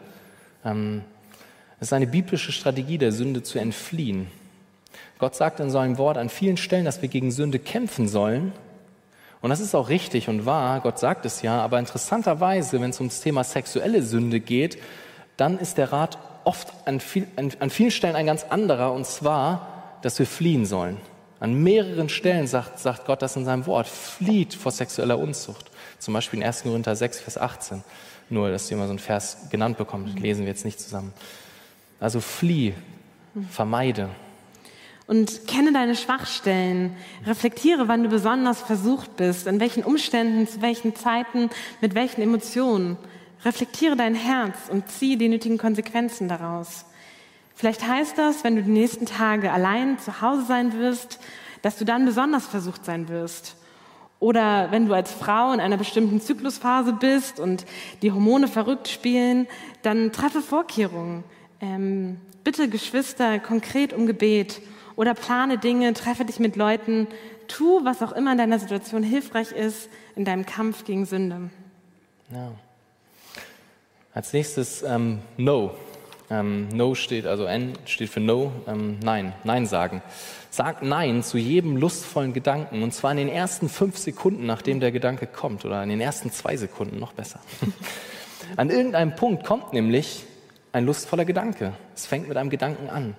Ähm, es ist eine biblische Strategie, der Sünde zu entfliehen. Gott sagt in seinem Wort an vielen Stellen, dass wir gegen Sünde kämpfen sollen. Und das ist auch richtig und wahr, Gott sagt es ja, aber interessanterweise, wenn es ums Thema sexuelle Sünde geht, dann ist der Rat oft an, viel, an, an vielen Stellen ein ganz anderer, und zwar, dass wir fliehen sollen. An mehreren Stellen sagt, sagt Gott das in seinem Wort. Flieht vor sexueller Unzucht. Zum Beispiel in 1. Korinther 6, Vers 18. Nur, dass ihr mal so einen Vers genannt bekommt. Lesen wir jetzt nicht zusammen. Also flieh, vermeide. Und kenne deine Schwachstellen. Reflektiere, wann du besonders versucht bist, in welchen Umständen, zu welchen Zeiten, mit welchen Emotionen. Reflektiere dein Herz und ziehe die nötigen Konsequenzen daraus. Vielleicht heißt das, wenn du die nächsten Tage allein zu Hause sein wirst, dass du dann besonders versucht sein wirst. Oder wenn du als Frau in einer bestimmten Zyklusphase bist und die Hormone verrückt spielen, dann treffe Vorkehrungen. Ähm, bitte Geschwister konkret um Gebet oder plane Dinge, treffe dich mit Leuten, tu, was auch immer in deiner Situation hilfreich ist in deinem Kampf gegen Sünde. Ja. Als nächstes ähm, No. Ähm, no steht, also N steht für No, ähm, Nein, Nein sagen. Sag Nein zu jedem lustvollen Gedanken und zwar in den ersten fünf Sekunden, nachdem der Gedanke kommt oder in den ersten zwei Sekunden, noch besser. An irgendeinem Punkt kommt nämlich ein lustvoller Gedanke. Es fängt mit einem Gedanken an.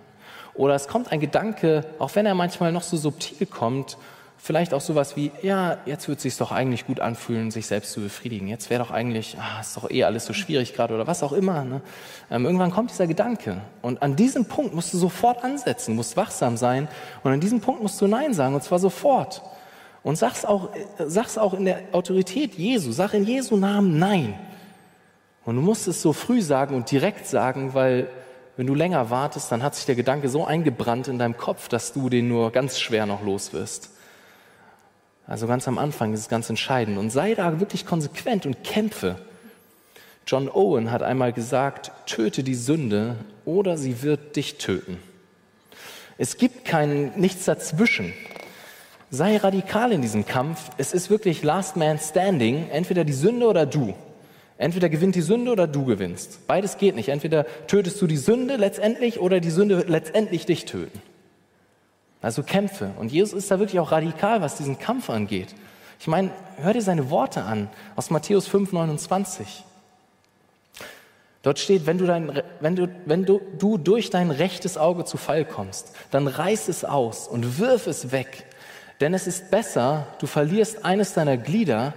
Oder es kommt ein Gedanke, auch wenn er manchmal noch so subtil kommt Vielleicht auch sowas wie, ja, jetzt wird es sich doch eigentlich gut anfühlen, sich selbst zu befriedigen. Jetzt wäre doch eigentlich, ah, ist doch eh alles so schwierig gerade oder was auch immer. Ne? Ähm, irgendwann kommt dieser Gedanke. Und an diesem Punkt musst du sofort ansetzen, musst wachsam sein. Und an diesem Punkt musst du Nein sagen, und zwar sofort. Und sag's auch, äh, sag's auch in der Autorität Jesu. Sag in Jesu Namen Nein. Und du musst es so früh sagen und direkt sagen, weil wenn du länger wartest, dann hat sich der Gedanke so eingebrannt in deinem Kopf, dass du den nur ganz schwer noch los wirst. Also ganz am Anfang ist es ganz entscheidend. Und sei da wirklich konsequent und kämpfe. John Owen hat einmal gesagt, töte die Sünde oder sie wird dich töten. Es gibt kein nichts dazwischen. Sei radikal in diesem Kampf. Es ist wirklich Last Man Standing, entweder die Sünde oder du. Entweder gewinnt die Sünde oder du gewinnst. Beides geht nicht. Entweder tötest du die Sünde letztendlich oder die Sünde wird letztendlich dich töten. Also Kämpfe. Und Jesus ist da wirklich auch radikal, was diesen Kampf angeht. Ich meine, hör dir seine Worte an aus Matthäus 5, 29. Dort steht, wenn du, dein, wenn, du, wenn du, du durch dein rechtes Auge zu Fall kommst, dann reiß es aus und wirf es weg. Denn es ist besser, du verlierst eines deiner Glieder,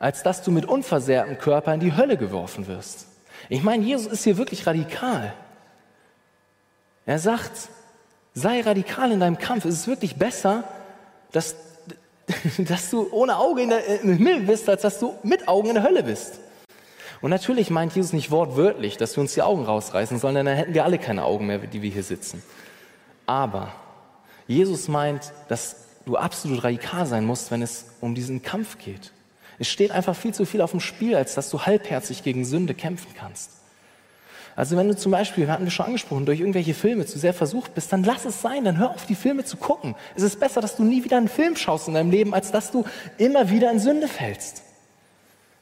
als dass du mit unversehrtem Körper in die Hölle geworfen wirst. Ich meine, Jesus ist hier wirklich radikal. Er sagt, Sei radikal in deinem Kampf. Es ist wirklich besser, dass, dass du ohne Auge in der, im Himmel bist, als dass du mit Augen in der Hölle bist. Und natürlich meint Jesus nicht wortwörtlich, dass wir uns die Augen rausreißen sollen, denn dann hätten wir alle keine Augen mehr, die wir hier sitzen. Aber Jesus meint, dass du absolut radikal sein musst, wenn es um diesen Kampf geht. Es steht einfach viel zu viel auf dem Spiel, als dass du halbherzig gegen Sünde kämpfen kannst. Also wenn du zum Beispiel, wir hatten wir schon angesprochen, durch irgendwelche Filme zu sehr versucht bist, dann lass es sein, dann hör auf, die Filme zu gucken. Es ist besser, dass du nie wieder einen Film schaust in deinem Leben, als dass du immer wieder in Sünde fällst.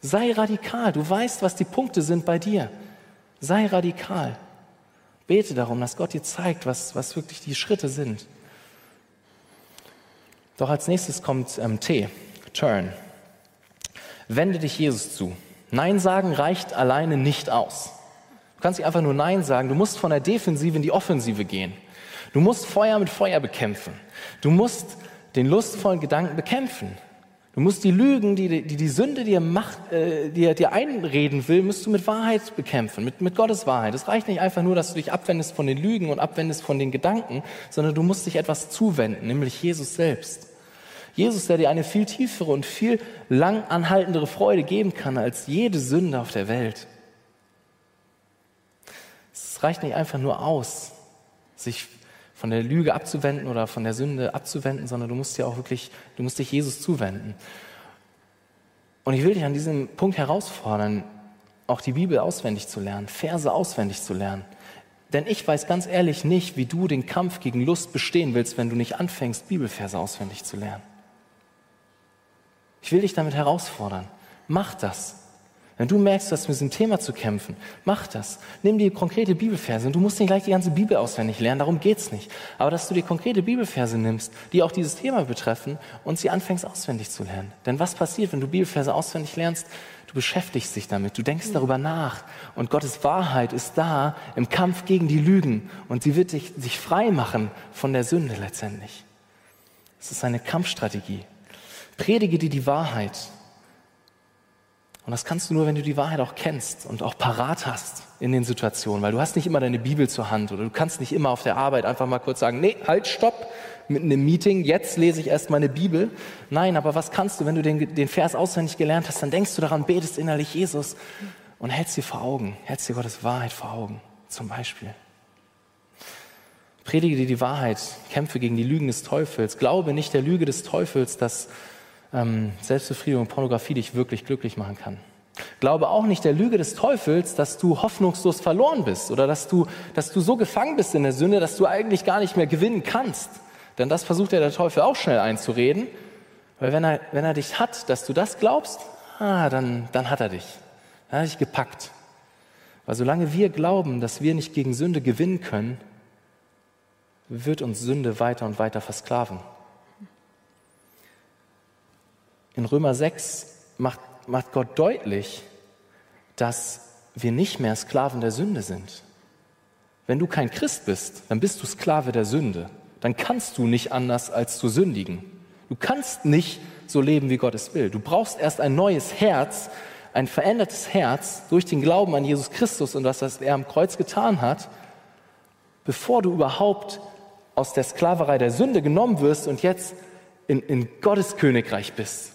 Sei radikal, du weißt, was die Punkte sind bei dir. Sei radikal. Bete darum, dass Gott dir zeigt, was, was wirklich die Schritte sind. Doch als nächstes kommt ähm, T, Turn. Wende dich Jesus zu. Nein sagen reicht alleine nicht aus. Du kannst nicht einfach nur Nein sagen. Du musst von der Defensive in die Offensive gehen. Du musst Feuer mit Feuer bekämpfen. Du musst den lustvollen Gedanken bekämpfen. Du musst die Lügen, die die, die Sünde dir, macht, äh, dir, dir einreden will, musst du mit Wahrheit bekämpfen, mit, mit Gottes Wahrheit. Es reicht nicht einfach nur, dass du dich abwendest von den Lügen und abwendest von den Gedanken, sondern du musst dich etwas zuwenden, nämlich Jesus selbst. Jesus, der dir eine viel tiefere und viel lang anhaltendere Freude geben kann als jede Sünde auf der Welt. Es reicht nicht einfach nur aus, sich von der Lüge abzuwenden oder von der Sünde abzuwenden, sondern du musst dir auch wirklich, du musst dich Jesus zuwenden. Und ich will dich an diesem Punkt herausfordern, auch die Bibel auswendig zu lernen, Verse auswendig zu lernen. Denn ich weiß ganz ehrlich nicht, wie du den Kampf gegen Lust bestehen willst, wenn du nicht anfängst, Bibelverse auswendig zu lernen. Ich will dich damit herausfordern. Mach das. Wenn du merkst, du hast mit diesem Thema zu kämpfen, mach das. Nimm dir konkrete Bibelverse. Und du musst nicht gleich die ganze Bibel auswendig lernen, darum geht's nicht. Aber dass du dir konkrete Bibelverse nimmst, die auch dieses Thema betreffen und sie anfängst auswendig zu lernen. Denn was passiert, wenn du Bibelverse auswendig lernst? Du beschäftigst dich damit, du denkst darüber nach. Und Gottes Wahrheit ist da im Kampf gegen die Lügen. Und sie wird dich, dich frei machen von der Sünde letztendlich. Es ist eine Kampfstrategie. Predige dir die Wahrheit und das kannst du nur, wenn du die Wahrheit auch kennst und auch parat hast in den Situationen, weil du hast nicht immer deine Bibel zur Hand oder du kannst nicht immer auf der Arbeit einfach mal kurz sagen, nee, halt, stopp, mitten im Meeting, jetzt lese ich erst meine Bibel. Nein, aber was kannst du, wenn du den, den Vers auswendig gelernt hast, dann denkst du daran, betest innerlich Jesus und hältst dir vor Augen, hältst dir Gottes Wahrheit vor Augen, zum Beispiel. Predige dir die Wahrheit, kämpfe gegen die Lügen des Teufels, glaube nicht der Lüge des Teufels, dass ähm, Selbstbefriedigung und Pornografie dich wirklich glücklich machen kann. Glaube auch nicht der Lüge des Teufels, dass du hoffnungslos verloren bist oder dass du, dass du so gefangen bist in der Sünde, dass du eigentlich gar nicht mehr gewinnen kannst. Denn das versucht ja der Teufel auch schnell einzureden. Weil wenn er, wenn er dich hat, dass du das glaubst, ah, dann, dann hat er dich. Dann hat er dich gepackt. Weil solange wir glauben, dass wir nicht gegen Sünde gewinnen können, wird uns Sünde weiter und weiter versklaven. In Römer 6 macht, macht Gott deutlich, dass wir nicht mehr Sklaven der Sünde sind. Wenn du kein Christ bist, dann bist du Sklave der Sünde. Dann kannst du nicht anders als zu sündigen. Du kannst nicht so leben, wie Gott es will. Du brauchst erst ein neues Herz, ein verändertes Herz durch den Glauben an Jesus Christus und das, was er am Kreuz getan hat, bevor du überhaupt aus der Sklaverei der Sünde genommen wirst und jetzt in, in Gottes Königreich bist.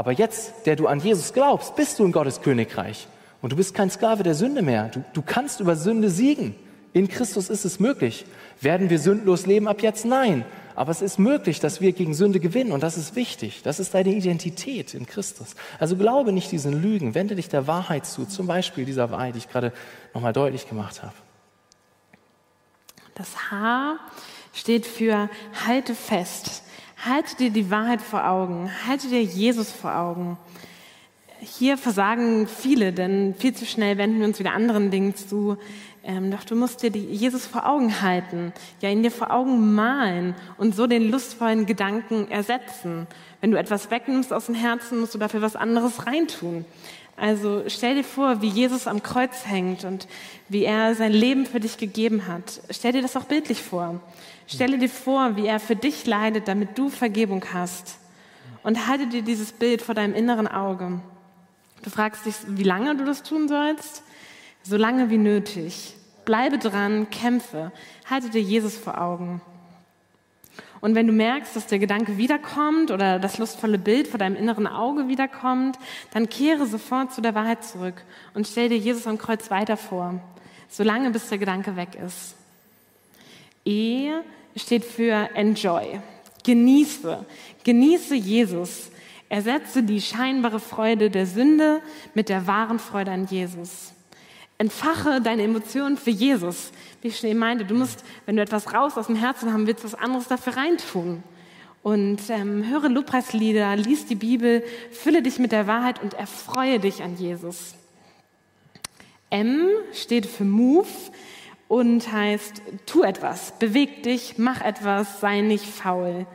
Aber jetzt, der du an Jesus glaubst, bist du in Gottes Königreich. Und du bist kein Sklave der Sünde mehr. Du, du kannst über Sünde siegen. In Christus ist es möglich. Werden wir sündlos leben ab jetzt? Nein. Aber es ist möglich, dass wir gegen Sünde gewinnen. Und das ist wichtig. Das ist deine Identität in Christus. Also glaube nicht diesen Lügen. Wende dich der Wahrheit zu. Zum Beispiel dieser Wahrheit, die ich gerade nochmal deutlich gemacht habe. Das H steht für halte fest. Halte dir die Wahrheit vor Augen, halte dir Jesus vor Augen. Hier versagen viele, denn viel zu schnell wenden wir uns wieder anderen Dingen zu. Ähm, doch du musst dir Jesus vor Augen halten, ja ihn dir vor Augen malen und so den lustvollen Gedanken ersetzen. Wenn du etwas wegnimmst aus dem Herzen, musst du dafür was anderes reintun. Also stell dir vor, wie Jesus am Kreuz hängt und wie er sein Leben für dich gegeben hat. Stell dir das auch bildlich vor. Stelle dir vor, wie er für dich leidet, damit du Vergebung hast. Und halte dir dieses Bild vor deinem inneren Auge. Du fragst dich, wie lange du das tun sollst? So lange wie nötig. Bleibe dran, kämpfe. Halte dir Jesus vor Augen. Und wenn du merkst, dass der Gedanke wiederkommt oder das lustvolle Bild vor deinem inneren Auge wiederkommt, dann kehre sofort zu der Wahrheit zurück und stell dir Jesus am Kreuz weiter vor, solange bis der Gedanke weg ist. E steht für enjoy. Genieße. Genieße Jesus. Ersetze die scheinbare Freude der Sünde mit der wahren Freude an Jesus. Entfache deine Emotionen für Jesus. Wie ich schon eben meinte, du musst, wenn du etwas raus aus dem Herzen haben willst, was anderes dafür reintun. Und ähm, höre Lobpreislieder, lies die Bibel, fülle dich mit der Wahrheit und erfreue dich an Jesus. M steht für Move und heißt, tu etwas, beweg dich, mach etwas, sei nicht faul.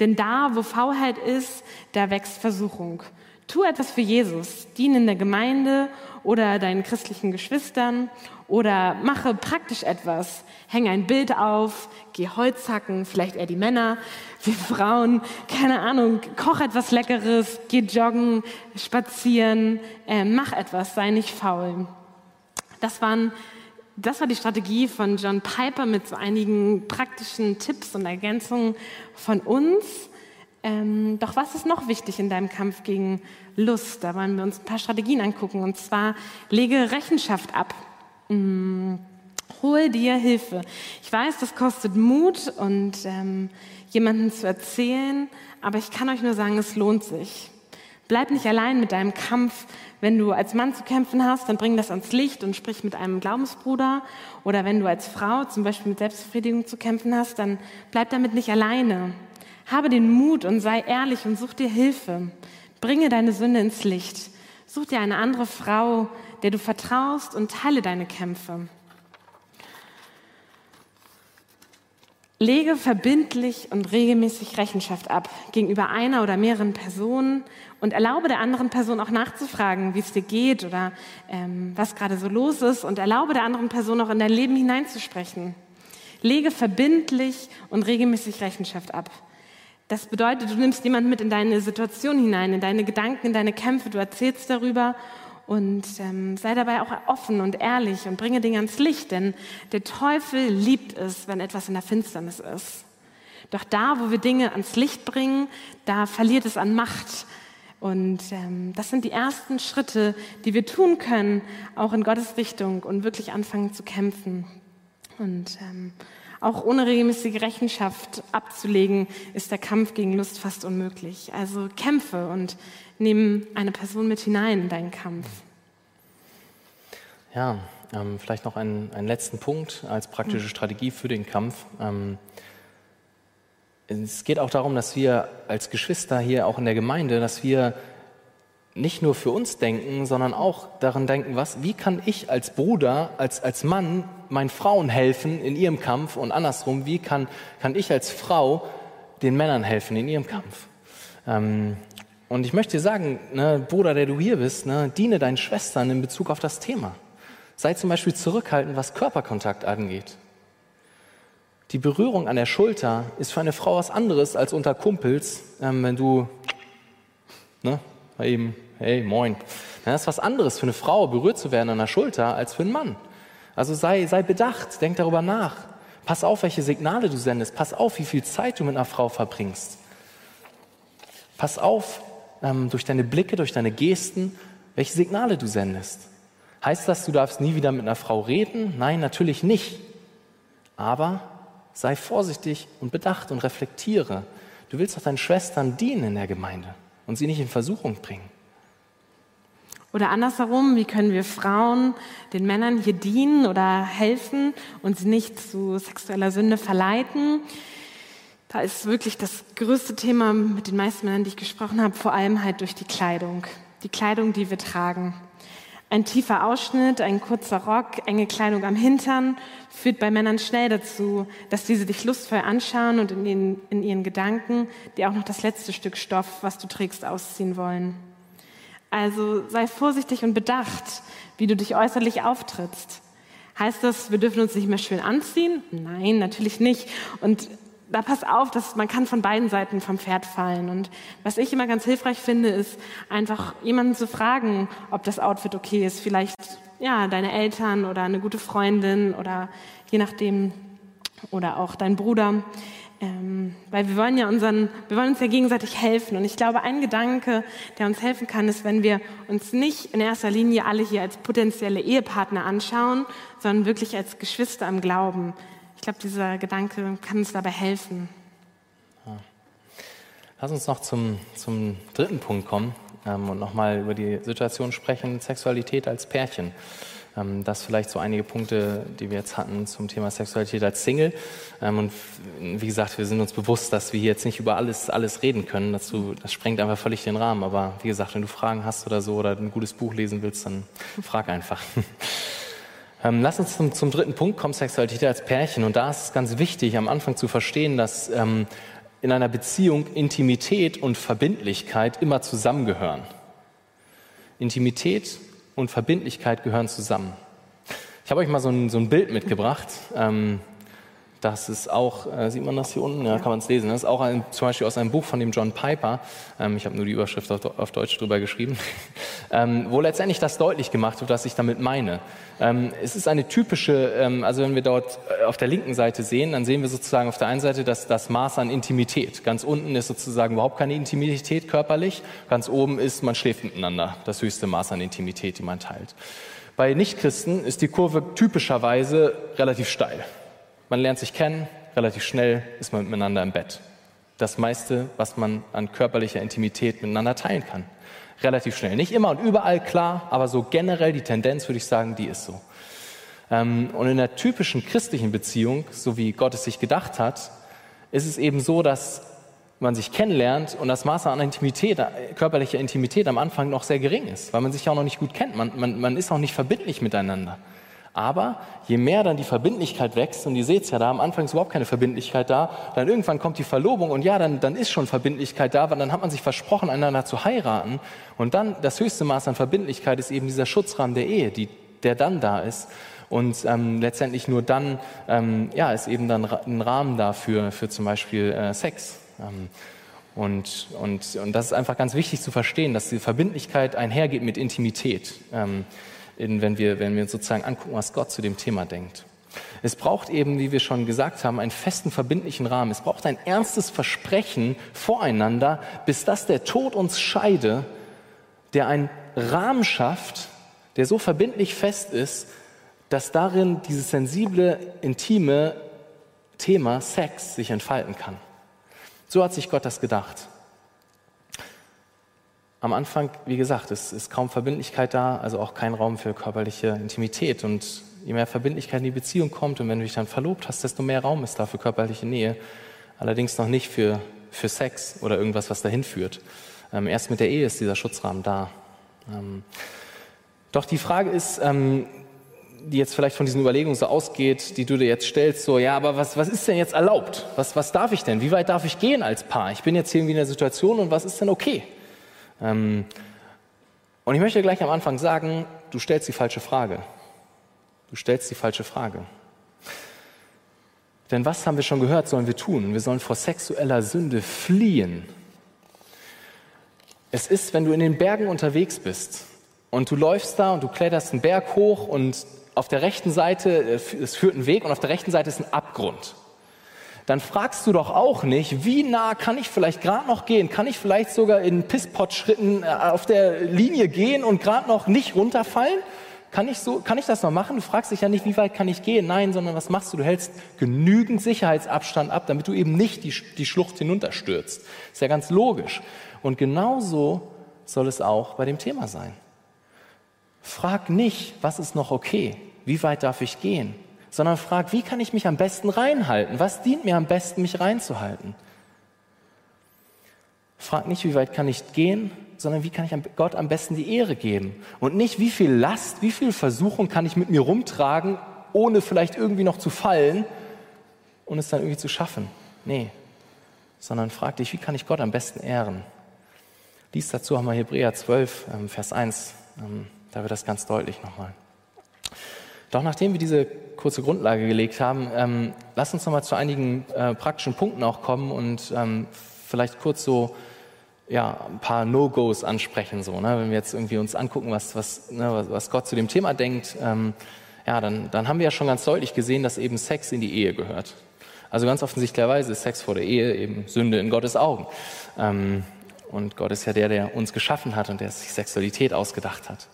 Denn da, wo Faulheit ist, da wächst Versuchung. Tu etwas für Jesus, diene in der Gemeinde oder deinen christlichen Geschwistern oder mache praktisch etwas. Häng ein Bild auf, geh Holz hacken, vielleicht eher die Männer, wir Frauen, keine Ahnung, koch etwas Leckeres, geh joggen, spazieren, äh, mach etwas, sei nicht faul. Das waren das war die Strategie von John Piper mit so einigen praktischen Tipps und Ergänzungen von uns. Ähm, doch was ist noch wichtig in deinem Kampf gegen Lust? Da wollen wir uns ein paar Strategien angucken. Und zwar lege Rechenschaft ab. Hm, hol dir Hilfe. Ich weiß, das kostet Mut und ähm, jemanden zu erzählen, aber ich kann euch nur sagen, es lohnt sich. Bleib nicht allein mit deinem Kampf. Wenn du als Mann zu kämpfen hast, dann bring das ans Licht und sprich mit einem Glaubensbruder. Oder wenn du als Frau zum Beispiel mit Selbstbefriedigung zu kämpfen hast, dann bleib damit nicht alleine. Habe den Mut und sei ehrlich und such dir Hilfe. Bringe deine Sünde ins Licht. Such dir eine andere Frau, der du vertraust und teile deine Kämpfe. Lege verbindlich und regelmäßig Rechenschaft ab gegenüber einer oder mehreren Personen und erlaube der anderen Person auch nachzufragen, wie es dir geht oder ähm, was gerade so los ist und erlaube der anderen Person auch in dein Leben hineinzusprechen. Lege verbindlich und regelmäßig Rechenschaft ab. Das bedeutet, du nimmst jemanden mit in deine Situation hinein, in deine Gedanken, in deine Kämpfe, du erzählst darüber und ähm, sei dabei auch offen und ehrlich und bringe Dinge ans Licht, denn der Teufel liebt es, wenn etwas in der Finsternis ist. Doch da, wo wir Dinge ans Licht bringen, da verliert es an Macht. Und ähm, das sind die ersten Schritte, die wir tun können, auch in Gottes Richtung und wirklich anfangen zu kämpfen. Und ähm, auch ohne regelmäßige Rechenschaft abzulegen, ist der Kampf gegen Lust fast unmöglich. Also kämpfe und nimm eine Person mit hinein in deinen Kampf. Ja, ähm, vielleicht noch einen, einen, letzten Punkt als praktische hm. Strategie für den Kampf. Ähm, es geht auch darum, dass wir als Geschwister hier auch in der Gemeinde, dass wir nicht nur für uns denken, sondern auch daran denken, was, wie kann ich als Bruder, als, als Mann meinen Frauen helfen in ihrem Kampf und andersrum, wie kann, kann ich als Frau den Männern helfen in ihrem Kampf. Ähm, und ich möchte dir sagen, ne, Bruder, der du hier bist, ne, diene deinen Schwestern in Bezug auf das Thema. Sei zum Beispiel zurückhaltend, was Körperkontakt angeht. Die Berührung an der Schulter ist für eine Frau was anderes als unter Kumpels, ähm, wenn du ne, eben hey, moin. Das ist was anderes für eine Frau, berührt zu werden an der Schulter, als für einen Mann. Also sei, sei bedacht, denk darüber nach. Pass auf, welche Signale du sendest. Pass auf, wie viel Zeit du mit einer Frau verbringst. Pass auf, ähm, durch deine Blicke, durch deine Gesten, welche Signale du sendest. Heißt das, du darfst nie wieder mit einer Frau reden? Nein, natürlich nicht. Aber sei vorsichtig und bedacht und reflektiere. Du willst doch deinen Schwestern dienen in der Gemeinde und sie nicht in Versuchung bringen. Oder andersherum, wie können wir Frauen den Männern hier dienen oder helfen und sie nicht zu sexueller Sünde verleiten? Da ist wirklich das größte Thema mit den meisten Männern, die ich gesprochen habe, vor allem halt durch die Kleidung. Die Kleidung, die wir tragen. Ein tiefer Ausschnitt, ein kurzer Rock, enge Kleidung am Hintern führt bei Männern schnell dazu, dass diese dich lustvoll anschauen und in, den, in ihren Gedanken dir auch noch das letzte Stück Stoff, was du trägst, ausziehen wollen. Also sei vorsichtig und bedacht, wie du dich äußerlich auftrittst. Heißt das, wir dürfen uns nicht mehr schön anziehen? Nein, natürlich nicht. Und da pass auf, dass man kann von beiden Seiten vom Pferd fallen. Und was ich immer ganz hilfreich finde, ist einfach jemanden zu fragen, ob das Outfit okay ist. Vielleicht ja deine Eltern oder eine gute Freundin oder je nachdem oder auch dein Bruder. Ähm, weil wir wollen ja unseren, wir wollen uns ja gegenseitig helfen. Und ich glaube, ein Gedanke, der uns helfen kann, ist, wenn wir uns nicht in erster Linie alle hier als potenzielle Ehepartner anschauen, sondern wirklich als Geschwister im Glauben. Ich glaube, dieser Gedanke kann uns dabei helfen. Lass uns noch zum, zum dritten Punkt kommen ähm, und nochmal über die Situation sprechen, Sexualität als Pärchen. Ähm, das vielleicht so einige Punkte, die wir jetzt hatten zum Thema Sexualität als Single. Ähm, und wie gesagt, wir sind uns bewusst, dass wir jetzt nicht über alles, alles reden können. Dazu, das sprengt einfach völlig den Rahmen. Aber wie gesagt, wenn du Fragen hast oder so oder ein gutes Buch lesen willst, dann frag einfach. Ähm, lass uns zum, zum, dritten Punkt kommen, Sexualität als Pärchen. Und da ist es ganz wichtig, am Anfang zu verstehen, dass ähm, in einer Beziehung Intimität und Verbindlichkeit immer zusammengehören. Intimität und Verbindlichkeit gehören zusammen. Ich habe euch mal so ein, so ein Bild mitgebracht. Ähm, das ist auch, äh, sieht man das hier unten? Ja, kann man es lesen. Das ist auch ein, zum Beispiel aus einem Buch von dem John Piper. Ähm, ich habe nur die Überschrift auf, auf Deutsch drüber geschrieben. ähm, wo letztendlich das deutlich gemacht wird, was ich damit meine. Ähm, es ist eine typische, ähm, also wenn wir dort äh, auf der linken Seite sehen, dann sehen wir sozusagen auf der einen Seite das, das Maß an Intimität. Ganz unten ist sozusagen überhaupt keine Intimität körperlich. Ganz oben ist, man schläft miteinander. Das höchste Maß an Intimität, die man teilt. Bei Nichtchristen ist die Kurve typischerweise relativ steil. Man lernt sich kennen, relativ schnell ist man miteinander im Bett. Das meiste, was man an körperlicher Intimität miteinander teilen kann. Relativ schnell. Nicht immer und überall klar, aber so generell die Tendenz, würde ich sagen, die ist so. Ähm, und in der typischen christlichen Beziehung, so wie Gott es sich gedacht hat, ist es eben so, dass man sich kennenlernt und das Maß an Intimität, körperlicher Intimität am Anfang noch sehr gering ist, weil man sich ja auch noch nicht gut kennt. Man, man, man ist auch nicht verbindlich miteinander. Aber je mehr dann die Verbindlichkeit wächst, und ihr seht es ja da, am Anfang ist überhaupt keine Verbindlichkeit da, dann irgendwann kommt die Verlobung und ja, dann, dann ist schon Verbindlichkeit da, weil dann hat man sich versprochen, einander zu heiraten. Und dann das höchste Maß an Verbindlichkeit ist eben dieser Schutzrahmen der Ehe, die, der dann da ist. Und ähm, letztendlich nur dann ähm, ja, ist eben dann ein Rahmen dafür, für zum Beispiel äh, Sex. Ähm, und, und, und das ist einfach ganz wichtig zu verstehen, dass die Verbindlichkeit einhergeht mit Intimität. Ähm, in, wenn, wir, wenn wir uns sozusagen angucken, was Gott zu dem Thema denkt. Es braucht eben, wie wir schon gesagt haben, einen festen, verbindlichen Rahmen. Es braucht ein ernstes Versprechen voreinander, bis das der Tod uns scheide, der einen Rahmen schafft, der so verbindlich fest ist, dass darin dieses sensible, intime Thema Sex sich entfalten kann. So hat sich Gott das gedacht am Anfang, wie gesagt, es ist kaum Verbindlichkeit da, also auch kein Raum für körperliche Intimität. Und je mehr Verbindlichkeit in die Beziehung kommt und wenn du dich dann verlobt hast, desto mehr Raum ist da für körperliche Nähe. Allerdings noch nicht für, für Sex oder irgendwas, was dahin führt. Ähm, erst mit der Ehe ist dieser Schutzrahmen da. Ähm, doch die Frage ist, ähm, die jetzt vielleicht von diesen Überlegungen so ausgeht, die du dir jetzt stellst, so, ja, aber was, was ist denn jetzt erlaubt? Was, was darf ich denn? Wie weit darf ich gehen als Paar? Ich bin jetzt hier irgendwie in der Situation und was ist denn okay? Ähm, und ich möchte gleich am Anfang sagen, du stellst die falsche Frage. Du stellst die falsche Frage. Denn was haben wir schon gehört, sollen wir tun? Wir sollen vor sexueller Sünde fliehen. Es ist, wenn du in den Bergen unterwegs bist und du läufst da und du kletterst einen Berg hoch und auf der rechten Seite, äh, es führt einen Weg und auf der rechten Seite ist ein Abgrund dann fragst du doch auch nicht, wie nah kann ich vielleicht gerade noch gehen? Kann ich vielleicht sogar in Pisspot-Schritten äh, auf der Linie gehen und gerade noch nicht runterfallen? Kann ich, so, kann ich das noch machen? Du fragst dich ja nicht, wie weit kann ich gehen? Nein, sondern was machst du? Du hältst genügend Sicherheitsabstand ab, damit du eben nicht die, die Schlucht hinunterstürzt. Ist ja ganz logisch. Und genauso soll es auch bei dem Thema sein. Frag nicht, was ist noch okay? Wie weit darf ich gehen? Sondern frag, wie kann ich mich am besten reinhalten? Was dient mir am besten, mich reinzuhalten? Frag nicht, wie weit kann ich gehen, sondern wie kann ich Gott am besten die Ehre geben? Und nicht, wie viel Last, wie viel Versuchung kann ich mit mir rumtragen, ohne vielleicht irgendwie noch zu fallen und es dann irgendwie zu schaffen. Nee, sondern frag dich, wie kann ich Gott am besten ehren? Lies dazu auch mal Hebräer 12, ähm, Vers 1, ähm, da wird das ganz deutlich nochmal. Doch nachdem wir diese kurze Grundlage gelegt haben, ähm, lass uns nochmal zu einigen äh, praktischen Punkten auch kommen und ähm, vielleicht kurz so ja, ein paar No-Gos ansprechen. So, ne? Wenn wir jetzt irgendwie uns angucken, was, was, ne, was Gott zu dem Thema denkt, ähm, ja, dann, dann haben wir ja schon ganz deutlich gesehen, dass eben Sex in die Ehe gehört. Also ganz offensichtlicherweise ist Sex vor der Ehe eben Sünde in Gottes Augen. Ähm, und Gott ist ja der, der uns geschaffen hat und der sich Sexualität ausgedacht hat.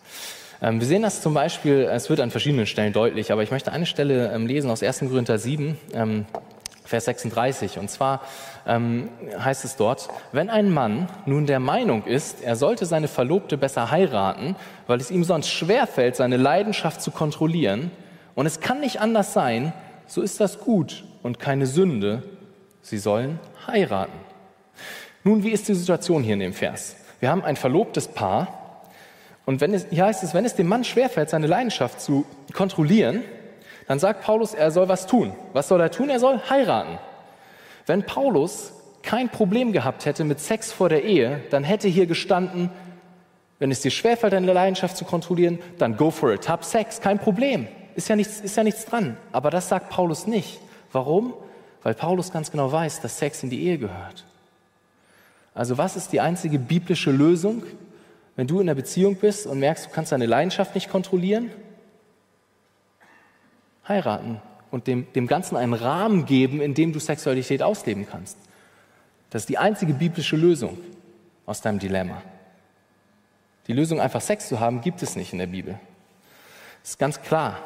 Ähm, wir sehen das zum Beispiel, es wird an verschiedenen Stellen deutlich, aber ich möchte eine Stelle ähm, lesen aus 1. Korinther 7, ähm, Vers 36. Und zwar heißt es dort, wenn ein Mann nun der Meinung ist, er sollte seine Verlobte besser heiraten, weil es ihm sonst schwerfällt, seine Leidenschaft zu kontrollieren, und es kann nicht anders sein, so ist das gut und keine Sünde. Sie sollen heiraten. Nun, wie ist die Situation hier in dem Vers? Wir haben ein verlobtes Paar, und wenn es, hier heißt es, wenn es dem Mann schwerfällt, seine Leidenschaft zu kontrollieren, dann sagt Paulus, er soll was tun. Was soll er tun? Er soll heiraten. Wenn Paulus kein Problem gehabt hätte mit Sex vor der Ehe, dann hätte hier gestanden, Wenn es dir schwerfällt, deine Leidenschaft zu kontrollieren, dann go for it. Hab Sex, kein Problem. Ist ja nichts, ist ja nichts dran. Aber das sagt Paulus nicht. Warum? Weil Paulus ganz genau weiß, dass Sex in die Ehe gehört. Also was ist die einzige biblische Lösung, wenn du in einer Beziehung bist und merkst, du kannst deine Leidenschaft nicht kontrollieren? Heiraten und dem, dem Ganzen einen Rahmen geben, in dem du Sexualität ausleben kannst. Das ist die einzige biblische Lösung aus deinem Dilemma. Die Lösung, einfach Sex zu haben, gibt es nicht in der Bibel. Das ist ganz klar.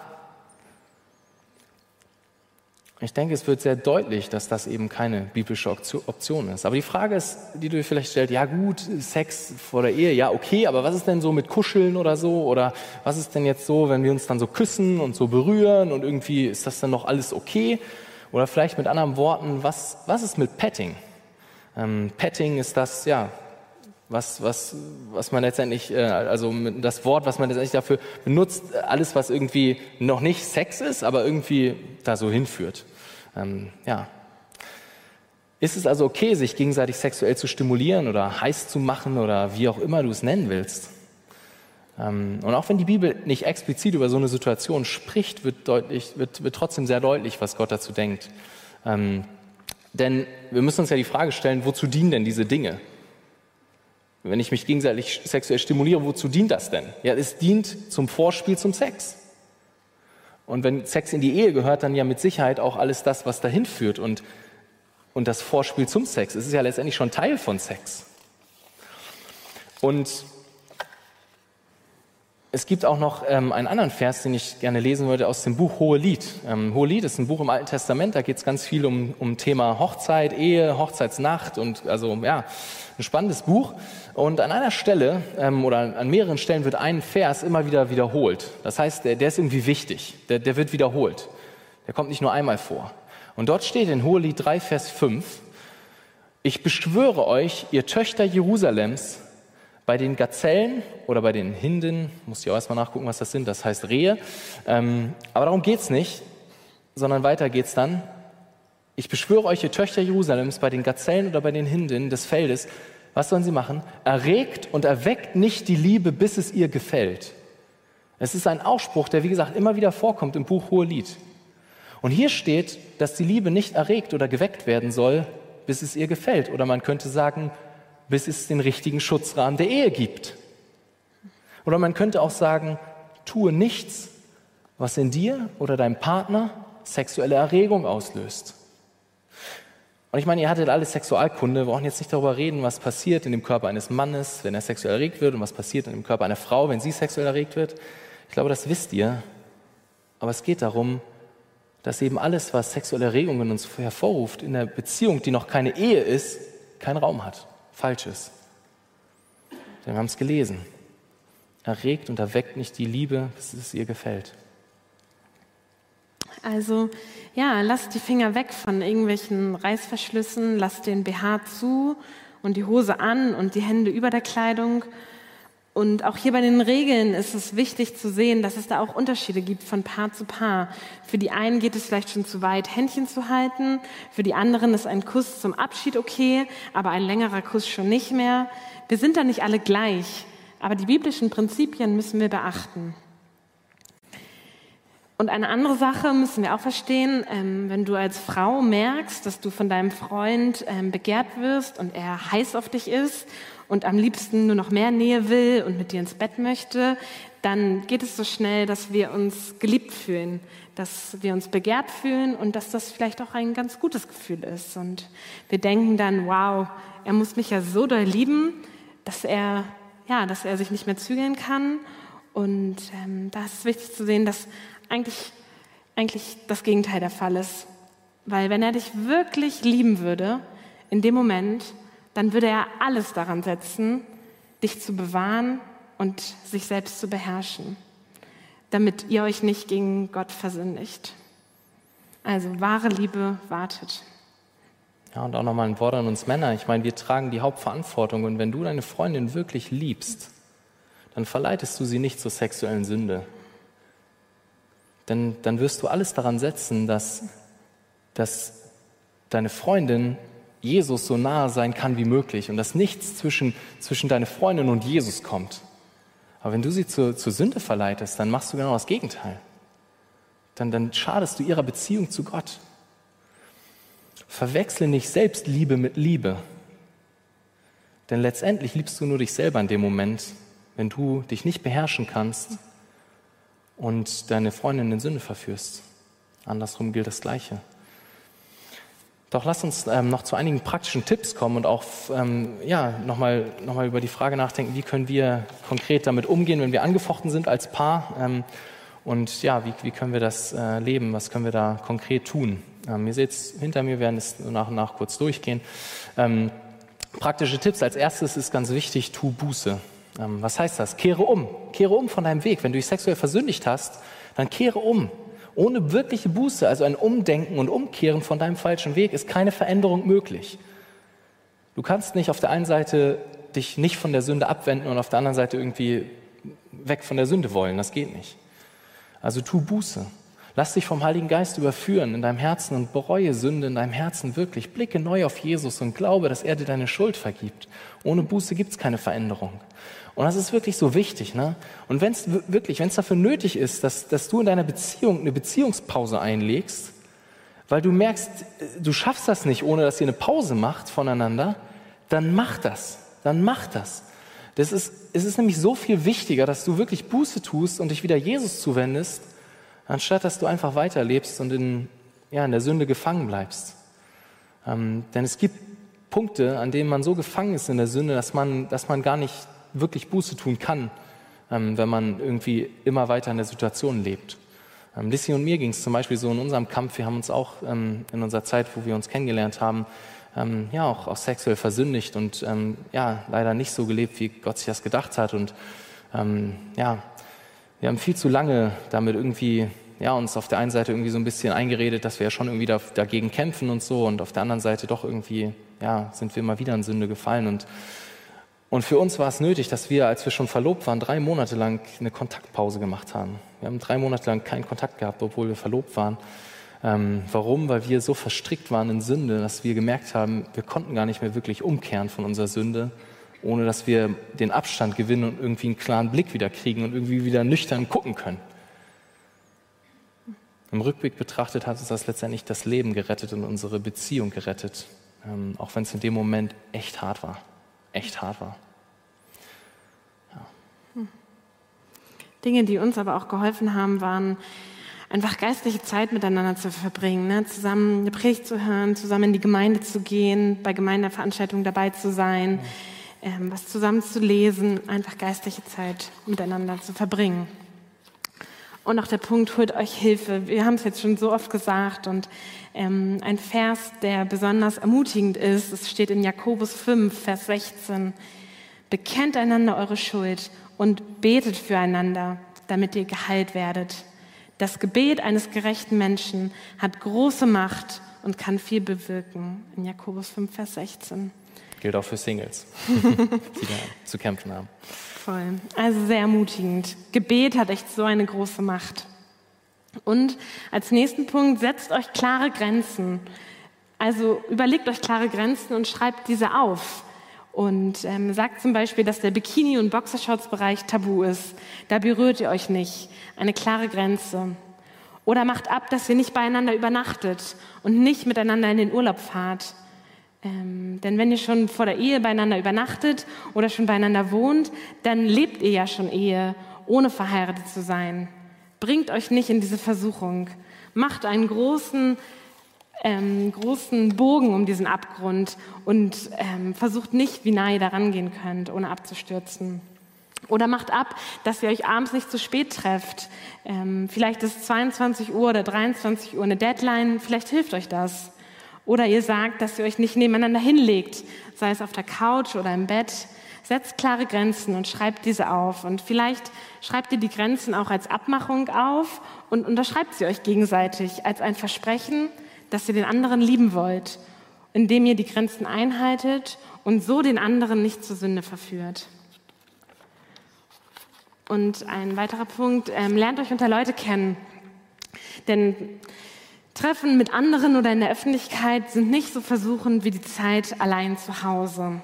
Ich denke, es wird sehr deutlich, dass das eben keine biblische Option ist. Aber die Frage ist, die du dir vielleicht stellst, ja gut, Sex vor der Ehe, ja okay, aber was ist denn so mit Kuscheln oder so? Oder was ist denn jetzt so, wenn wir uns dann so küssen und so berühren und irgendwie ist das dann noch alles okay? Oder vielleicht mit anderen Worten, was, was ist mit Petting? Ähm, Petting ist das, ja, was, was, was man letztendlich, äh, also das Wort, was man letztendlich dafür benutzt, alles, was irgendwie noch nicht Sex ist, aber irgendwie da so hinführt. Ähm, ja. Ist es also okay, sich gegenseitig sexuell zu stimulieren oder heiß zu machen oder wie auch immer du es nennen willst? Ähm, und auch wenn die Bibel nicht explizit über so eine Situation spricht, wird, deutlich, wird, wird trotzdem sehr deutlich, was Gott dazu denkt. Ähm, denn wir müssen uns ja die Frage stellen, wozu dienen denn diese Dinge? Wenn ich mich gegenseitig sexuell stimuliere, wozu dient das denn? Ja, es dient zum Vorspiel zum Sex. Und wenn Sex in die Ehe gehört, dann ja mit Sicherheit auch alles das, was dahin führt und, und das Vorspiel zum Sex. Es ist ja letztendlich schon Teil von Sex. Und es gibt auch noch ähm, einen anderen Vers, den ich gerne lesen würde aus dem Buch Hohelied. Ähm, Hohelied ist ein Buch im Alten Testament, da geht es ganz viel um, um Thema Hochzeit, Ehe, Hochzeitsnacht und also ja, ein spannendes Buch. Und an einer Stelle ähm, oder an mehreren Stellen wird ein Vers immer wieder wiederholt. Das heißt, der, der ist irgendwie wichtig, der, der wird wiederholt. Der kommt nicht nur einmal vor. Und dort steht in Hohelied 3, Vers 5, ich beschwöre euch, ihr Töchter Jerusalems, bei den Gazellen oder bei den Hinden, muss ich auch erstmal nachgucken, was das sind, das heißt Rehe. Ähm, aber darum geht es nicht, sondern weiter geht es dann. Ich beschwöre euch, ihr Töchter Jerusalems, bei den Gazellen oder bei den Hinden des Feldes, was sollen sie machen? Erregt und erweckt nicht die Liebe, bis es ihr gefällt. Es ist ein Ausspruch, der wie gesagt immer wieder vorkommt im Buch Hohelied. Und hier steht, dass die Liebe nicht erregt oder geweckt werden soll, bis es ihr gefällt. Oder man könnte sagen, bis es den richtigen Schutzrahmen der Ehe gibt. Oder man könnte auch sagen, tue nichts, was in dir oder deinem Partner sexuelle Erregung auslöst. Und ich meine, ihr hattet alle Sexualkunde, wir brauchen jetzt nicht darüber reden, was passiert in dem Körper eines Mannes, wenn er sexuell erregt wird und was passiert in dem Körper einer Frau, wenn sie sexuell erregt wird. Ich glaube, das wisst ihr. Aber es geht darum, dass eben alles, was sexuelle Erregungen uns hervorruft, in der Beziehung, die noch keine Ehe ist, keinen Raum hat falsch ist. Denn wir haben es gelesen. Erregt und erweckt nicht die Liebe, bis es ihr gefällt. Also ja, lasst die Finger weg von irgendwelchen Reißverschlüssen, lasst den BH zu und die Hose an und die Hände über der Kleidung und auch hier bei den Regeln ist es wichtig zu sehen, dass es da auch Unterschiede gibt von Paar zu Paar. Für die einen geht es vielleicht schon zu weit, Händchen zu halten. Für die anderen ist ein Kuss zum Abschied okay, aber ein längerer Kuss schon nicht mehr. Wir sind da nicht alle gleich, aber die biblischen Prinzipien müssen wir beachten. Und eine andere Sache müssen wir auch verstehen, ähm, wenn du als Frau merkst, dass du von deinem Freund ähm, begehrt wirst und er heiß auf dich ist und am liebsten nur noch mehr Nähe will und mit dir ins Bett möchte, dann geht es so schnell, dass wir uns geliebt fühlen, dass wir uns begehrt fühlen und dass das vielleicht auch ein ganz gutes Gefühl ist. Und wir denken dann, wow, er muss mich ja so doll lieben, dass er, ja, dass er sich nicht mehr zügeln kann. Und ähm, da ist es wichtig zu sehen, dass eigentlich, eigentlich das Gegenteil der Fall ist. Weil wenn er dich wirklich lieben würde, in dem Moment, dann würde er alles daran setzen, dich zu bewahren und sich selbst zu beherrschen, damit ihr euch nicht gegen Gott versündigt. Also wahre Liebe wartet. Ja, und auch nochmal ein Wort an uns Männer. Ich meine, wir tragen die Hauptverantwortung und wenn du deine Freundin wirklich liebst, dann verleitest du sie nicht zur sexuellen Sünde. Denn dann wirst du alles daran setzen, dass, dass deine Freundin Jesus so nahe sein kann wie möglich und dass nichts zwischen, zwischen deine Freundin und Jesus kommt. Aber wenn du sie zur, zur Sünde verleitest, dann machst du genau das Gegenteil. Dann, dann schadest du ihrer Beziehung zu Gott. Verwechsle nicht Selbstliebe mit Liebe. Denn letztendlich liebst du nur dich selber in dem Moment, wenn du dich nicht beherrschen kannst und deine Freundin in Sünde verführst. Andersrum gilt das Gleiche. Doch lass uns ähm, noch zu einigen praktischen Tipps kommen und auch ähm, ja, nochmal noch mal über die Frage nachdenken, wie können wir konkret damit umgehen, wenn wir angefochten sind als Paar. Ähm, und ja, wie, wie können wir das äh, leben? Was können wir da konkret tun? Ähm, ihr seht es hinter mir, wir werden es nach und nach kurz durchgehen. Ähm, praktische Tipps. Als erstes ist ganz wichtig, tu Buße. Ähm, was heißt das? Kehre um. Kehre um von deinem Weg. Wenn du dich sexuell versündigt hast, dann kehre um. Ohne wirkliche Buße, also ein Umdenken und Umkehren von deinem falschen Weg, ist keine Veränderung möglich. Du kannst nicht auf der einen Seite dich nicht von der Sünde abwenden und auf der anderen Seite irgendwie weg von der Sünde wollen. Das geht nicht. Also tu Buße. Lass dich vom Heiligen Geist überführen in deinem Herzen und bereue Sünde in deinem Herzen wirklich. Blicke neu auf Jesus und glaube, dass er dir deine Schuld vergibt. Ohne Buße gibt es keine Veränderung. Und das ist wirklich so wichtig. Ne? Und wenn es wirklich, wenn es dafür nötig ist, dass, dass du in deiner Beziehung eine Beziehungspause einlegst, weil du merkst, du schaffst das nicht, ohne dass ihr eine Pause macht voneinander, dann mach das. Dann mach das. das ist, es ist nämlich so viel wichtiger, dass du wirklich Buße tust und dich wieder Jesus zuwendest, anstatt dass du einfach weiterlebst und in, ja, in der Sünde gefangen bleibst. Ähm, denn es gibt Punkte, an denen man so gefangen ist in der Sünde, dass man, dass man gar nicht wirklich Buße tun kann, ähm, wenn man irgendwie immer weiter in der Situation lebt. Ähm, Lissy und mir ging es zum Beispiel so in unserem Kampf, wir haben uns auch ähm, in unserer Zeit, wo wir uns kennengelernt haben, ähm, ja auch, auch sexuell versündigt und ja leider nicht so gelebt, wie Gott sich das gedacht hat. Und ja, wir haben viel zu lange damit irgendwie ja, uns auf der einen Seite irgendwie so ein bisschen eingeredet, dass wir ja schon irgendwie da, dagegen kämpfen und so und auf der anderen Seite doch irgendwie, ja, sind wir immer wieder in Sünde gefallen und und für uns war es nötig, dass wir, als wir schon verlobt waren, drei Monate lang eine Kontaktpause gemacht haben. Wir haben drei Monate lang keinen Kontakt gehabt, obwohl wir verlobt waren. Ähm, warum? Weil wir so verstrickt waren in Sünde, dass wir gemerkt haben, wir konnten gar nicht mehr wirklich umkehren von unserer Sünde, ohne dass wir den Abstand gewinnen und irgendwie einen klaren Blick wieder kriegen und irgendwie wieder nüchtern gucken können. Im Rückblick betrachtet hat uns das letztendlich das Leben gerettet und unsere Beziehung gerettet, ähm, auch wenn es in dem Moment echt hart war echt hart war. Ja. Dinge, die uns aber auch geholfen haben, waren einfach geistliche Zeit miteinander zu verbringen, ne? zusammen eine Predigt zu hören, zusammen in die Gemeinde zu gehen, bei Gemeindeveranstaltungen dabei zu sein, ähm, was zusammen zu lesen, einfach geistliche Zeit miteinander zu verbringen. Und auch der Punkt, holt euch Hilfe. Wir haben es jetzt schon so oft gesagt und ähm, ein Vers, der besonders ermutigend ist, es steht in Jakobus 5, Vers 16. Bekennt einander eure Schuld und betet füreinander, damit ihr geheilt werdet. Das Gebet eines gerechten Menschen hat große Macht und kann viel bewirken. In Jakobus 5, Vers 16. Gilt auch für Singles, die da zu kämpfen haben. Voll. Also sehr ermutigend. Gebet hat echt so eine große Macht. Und als nächsten Punkt, setzt euch klare Grenzen. Also überlegt euch klare Grenzen und schreibt diese auf. Und ähm, sagt zum Beispiel, dass der Bikini- und Boxershorts-Bereich tabu ist. Da berührt ihr euch nicht. Eine klare Grenze. Oder macht ab, dass ihr nicht beieinander übernachtet und nicht miteinander in den Urlaub fahrt. Ähm, denn wenn ihr schon vor der Ehe beieinander übernachtet oder schon beieinander wohnt, dann lebt ihr ja schon Ehe, ohne verheiratet zu sein. Bringt euch nicht in diese Versuchung. Macht einen großen, ähm, großen Bogen um diesen Abgrund und ähm, versucht nicht, wie nah ihr da rangehen könnt, ohne abzustürzen. Oder macht ab, dass ihr euch abends nicht zu spät trefft. Ähm, vielleicht ist 22 Uhr oder 23 Uhr eine Deadline, vielleicht hilft euch das. Oder ihr sagt, dass ihr euch nicht nebeneinander hinlegt, sei es auf der Couch oder im Bett. Setzt klare Grenzen und schreibt diese auf. Und vielleicht schreibt ihr die Grenzen auch als Abmachung auf und unterschreibt sie euch gegenseitig als ein Versprechen, dass ihr den anderen lieben wollt, indem ihr die Grenzen einhaltet und so den anderen nicht zur Sünde verführt. Und ein weiterer Punkt, ähm, lernt euch unter Leute kennen. Denn Treffen mit anderen oder in der Öffentlichkeit sind nicht so versuchend wie die Zeit allein zu Hause.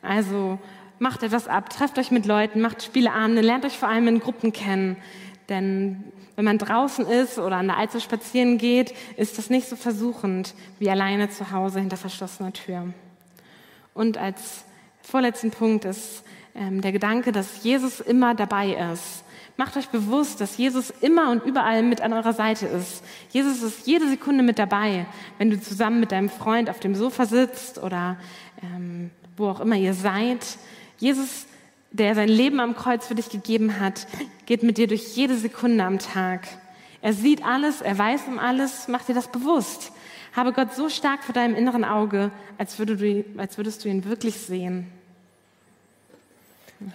Also macht etwas ab, trefft euch mit Leuten, macht Spieleabende, lernt euch vor allem in Gruppen kennen. Denn wenn man draußen ist oder an der Alster spazieren geht, ist das nicht so versuchend wie alleine zu Hause hinter verschlossener Tür. Und als vorletzten Punkt ist ähm, der Gedanke, dass Jesus immer dabei ist. Macht euch bewusst, dass Jesus immer und überall mit an eurer Seite ist. Jesus ist jede Sekunde mit dabei, wenn du zusammen mit deinem Freund auf dem Sofa sitzt oder ähm, wo auch immer ihr seid. Jesus, der sein Leben am Kreuz für dich gegeben hat, geht mit dir durch jede Sekunde am Tag. Er sieht alles, er weiß um alles, mach dir das bewusst. Habe Gott so stark vor deinem inneren Auge, als, würde du, als würdest du ihn wirklich sehen.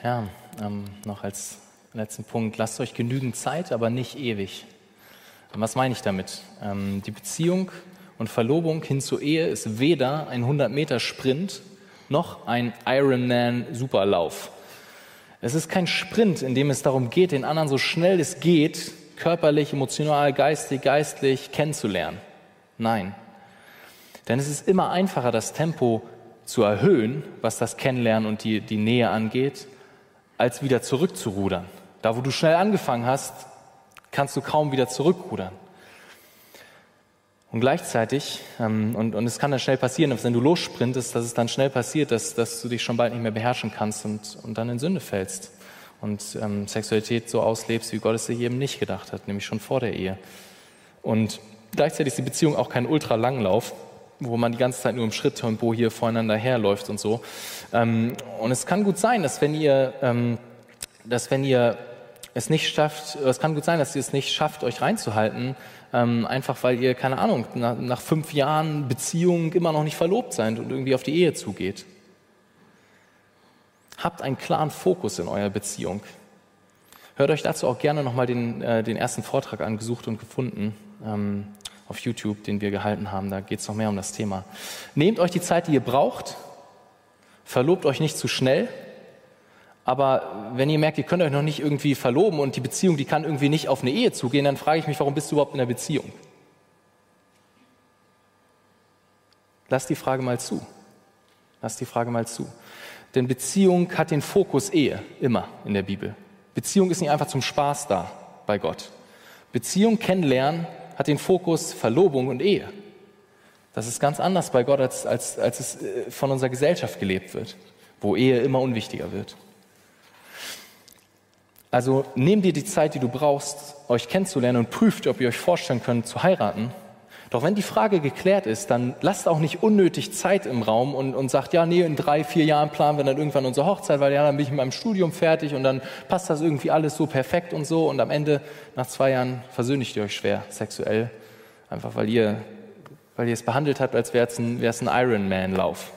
Ja, ähm, noch als letzten Punkt, lasst euch genügend Zeit, aber nicht ewig. Was meine ich damit? Ähm, die Beziehung und Verlobung hin zur Ehe ist weder ein 100-Meter-Sprint noch ein Ironman-Superlauf. Es ist kein Sprint, in dem es darum geht, den anderen so schnell es geht, körperlich, emotional, geistig, geistlich kennenzulernen. Nein. Denn es ist immer einfacher, das Tempo zu erhöhen, was das Kennenlernen und die, die Nähe angeht, als wieder zurückzurudern. Da, wo du schnell angefangen hast, kannst du kaum wieder zurückrudern. Und gleichzeitig, ähm, und, und es kann dann schnell passieren, dass wenn du lossprintest, dass es dann schnell passiert, dass, dass du dich schon bald nicht mehr beherrschen kannst und, und dann in Sünde fällst und ähm, Sexualität so auslebst, wie Gott es sich eben nicht gedacht hat, nämlich schon vor der Ehe. Und gleichzeitig ist die Beziehung auch kein Ultralanglauf, wo man die ganze Zeit nur im Schritttempo hier voreinander herläuft und so. Ähm, und es kann gut sein, dass wenn ihr, ähm, dass wenn ihr es nicht schafft, es kann gut sein, dass ihr es nicht schafft, euch reinzuhalten, ähm, einfach weil ihr, keine Ahnung, nach, nach fünf Jahren Beziehung immer noch nicht verlobt seid und irgendwie auf die Ehe zugeht. Habt einen klaren Fokus in eurer Beziehung. Hört euch dazu auch gerne nochmal den, äh, den ersten Vortrag angesucht und gefunden. Ähm, auf YouTube, den wir gehalten haben. Da geht es noch mehr um das Thema. Nehmt euch die Zeit, die ihr braucht. Verlobt euch nicht zu schnell. Aber wenn ihr merkt, ihr könnt euch noch nicht irgendwie verloben und die Beziehung, die kann irgendwie nicht auf eine Ehe zugehen, dann frage ich mich, warum bist du überhaupt in der Beziehung? Lass die Frage mal zu. Lass die Frage mal zu. Denn Beziehung hat den Fokus Ehe, immer in der Bibel. Beziehung ist nicht einfach zum Spaß da bei Gott. Beziehung kennenlernen hat den Fokus Verlobung und Ehe. Das ist ganz anders bei Gott, als, als, als es äh, von unserer Gesellschaft gelebt wird, wo Ehe immer unwichtiger wird. Also nehmt dir die Zeit, die du brauchst, euch kennenzulernen und prüft, ob ihr euch vorstellen könnt, zu heiraten. Doch wenn die Frage geklärt ist, dann lasst auch nicht unnötig Zeit im Raum und, und sagt, ja, nee, in drei, vier Jahren planen wir dann irgendwann unsere Hochzeit, weil ja, dann bin ich mit meinem Studium fertig und dann passt das irgendwie alles so perfekt und so und am Ende, nach zwei Jahren, versöhnigt ihr euch schwer sexuell, einfach weil ihr, weil ihr es behandelt habt, als wäre es ein, ein Ironman-Lauf,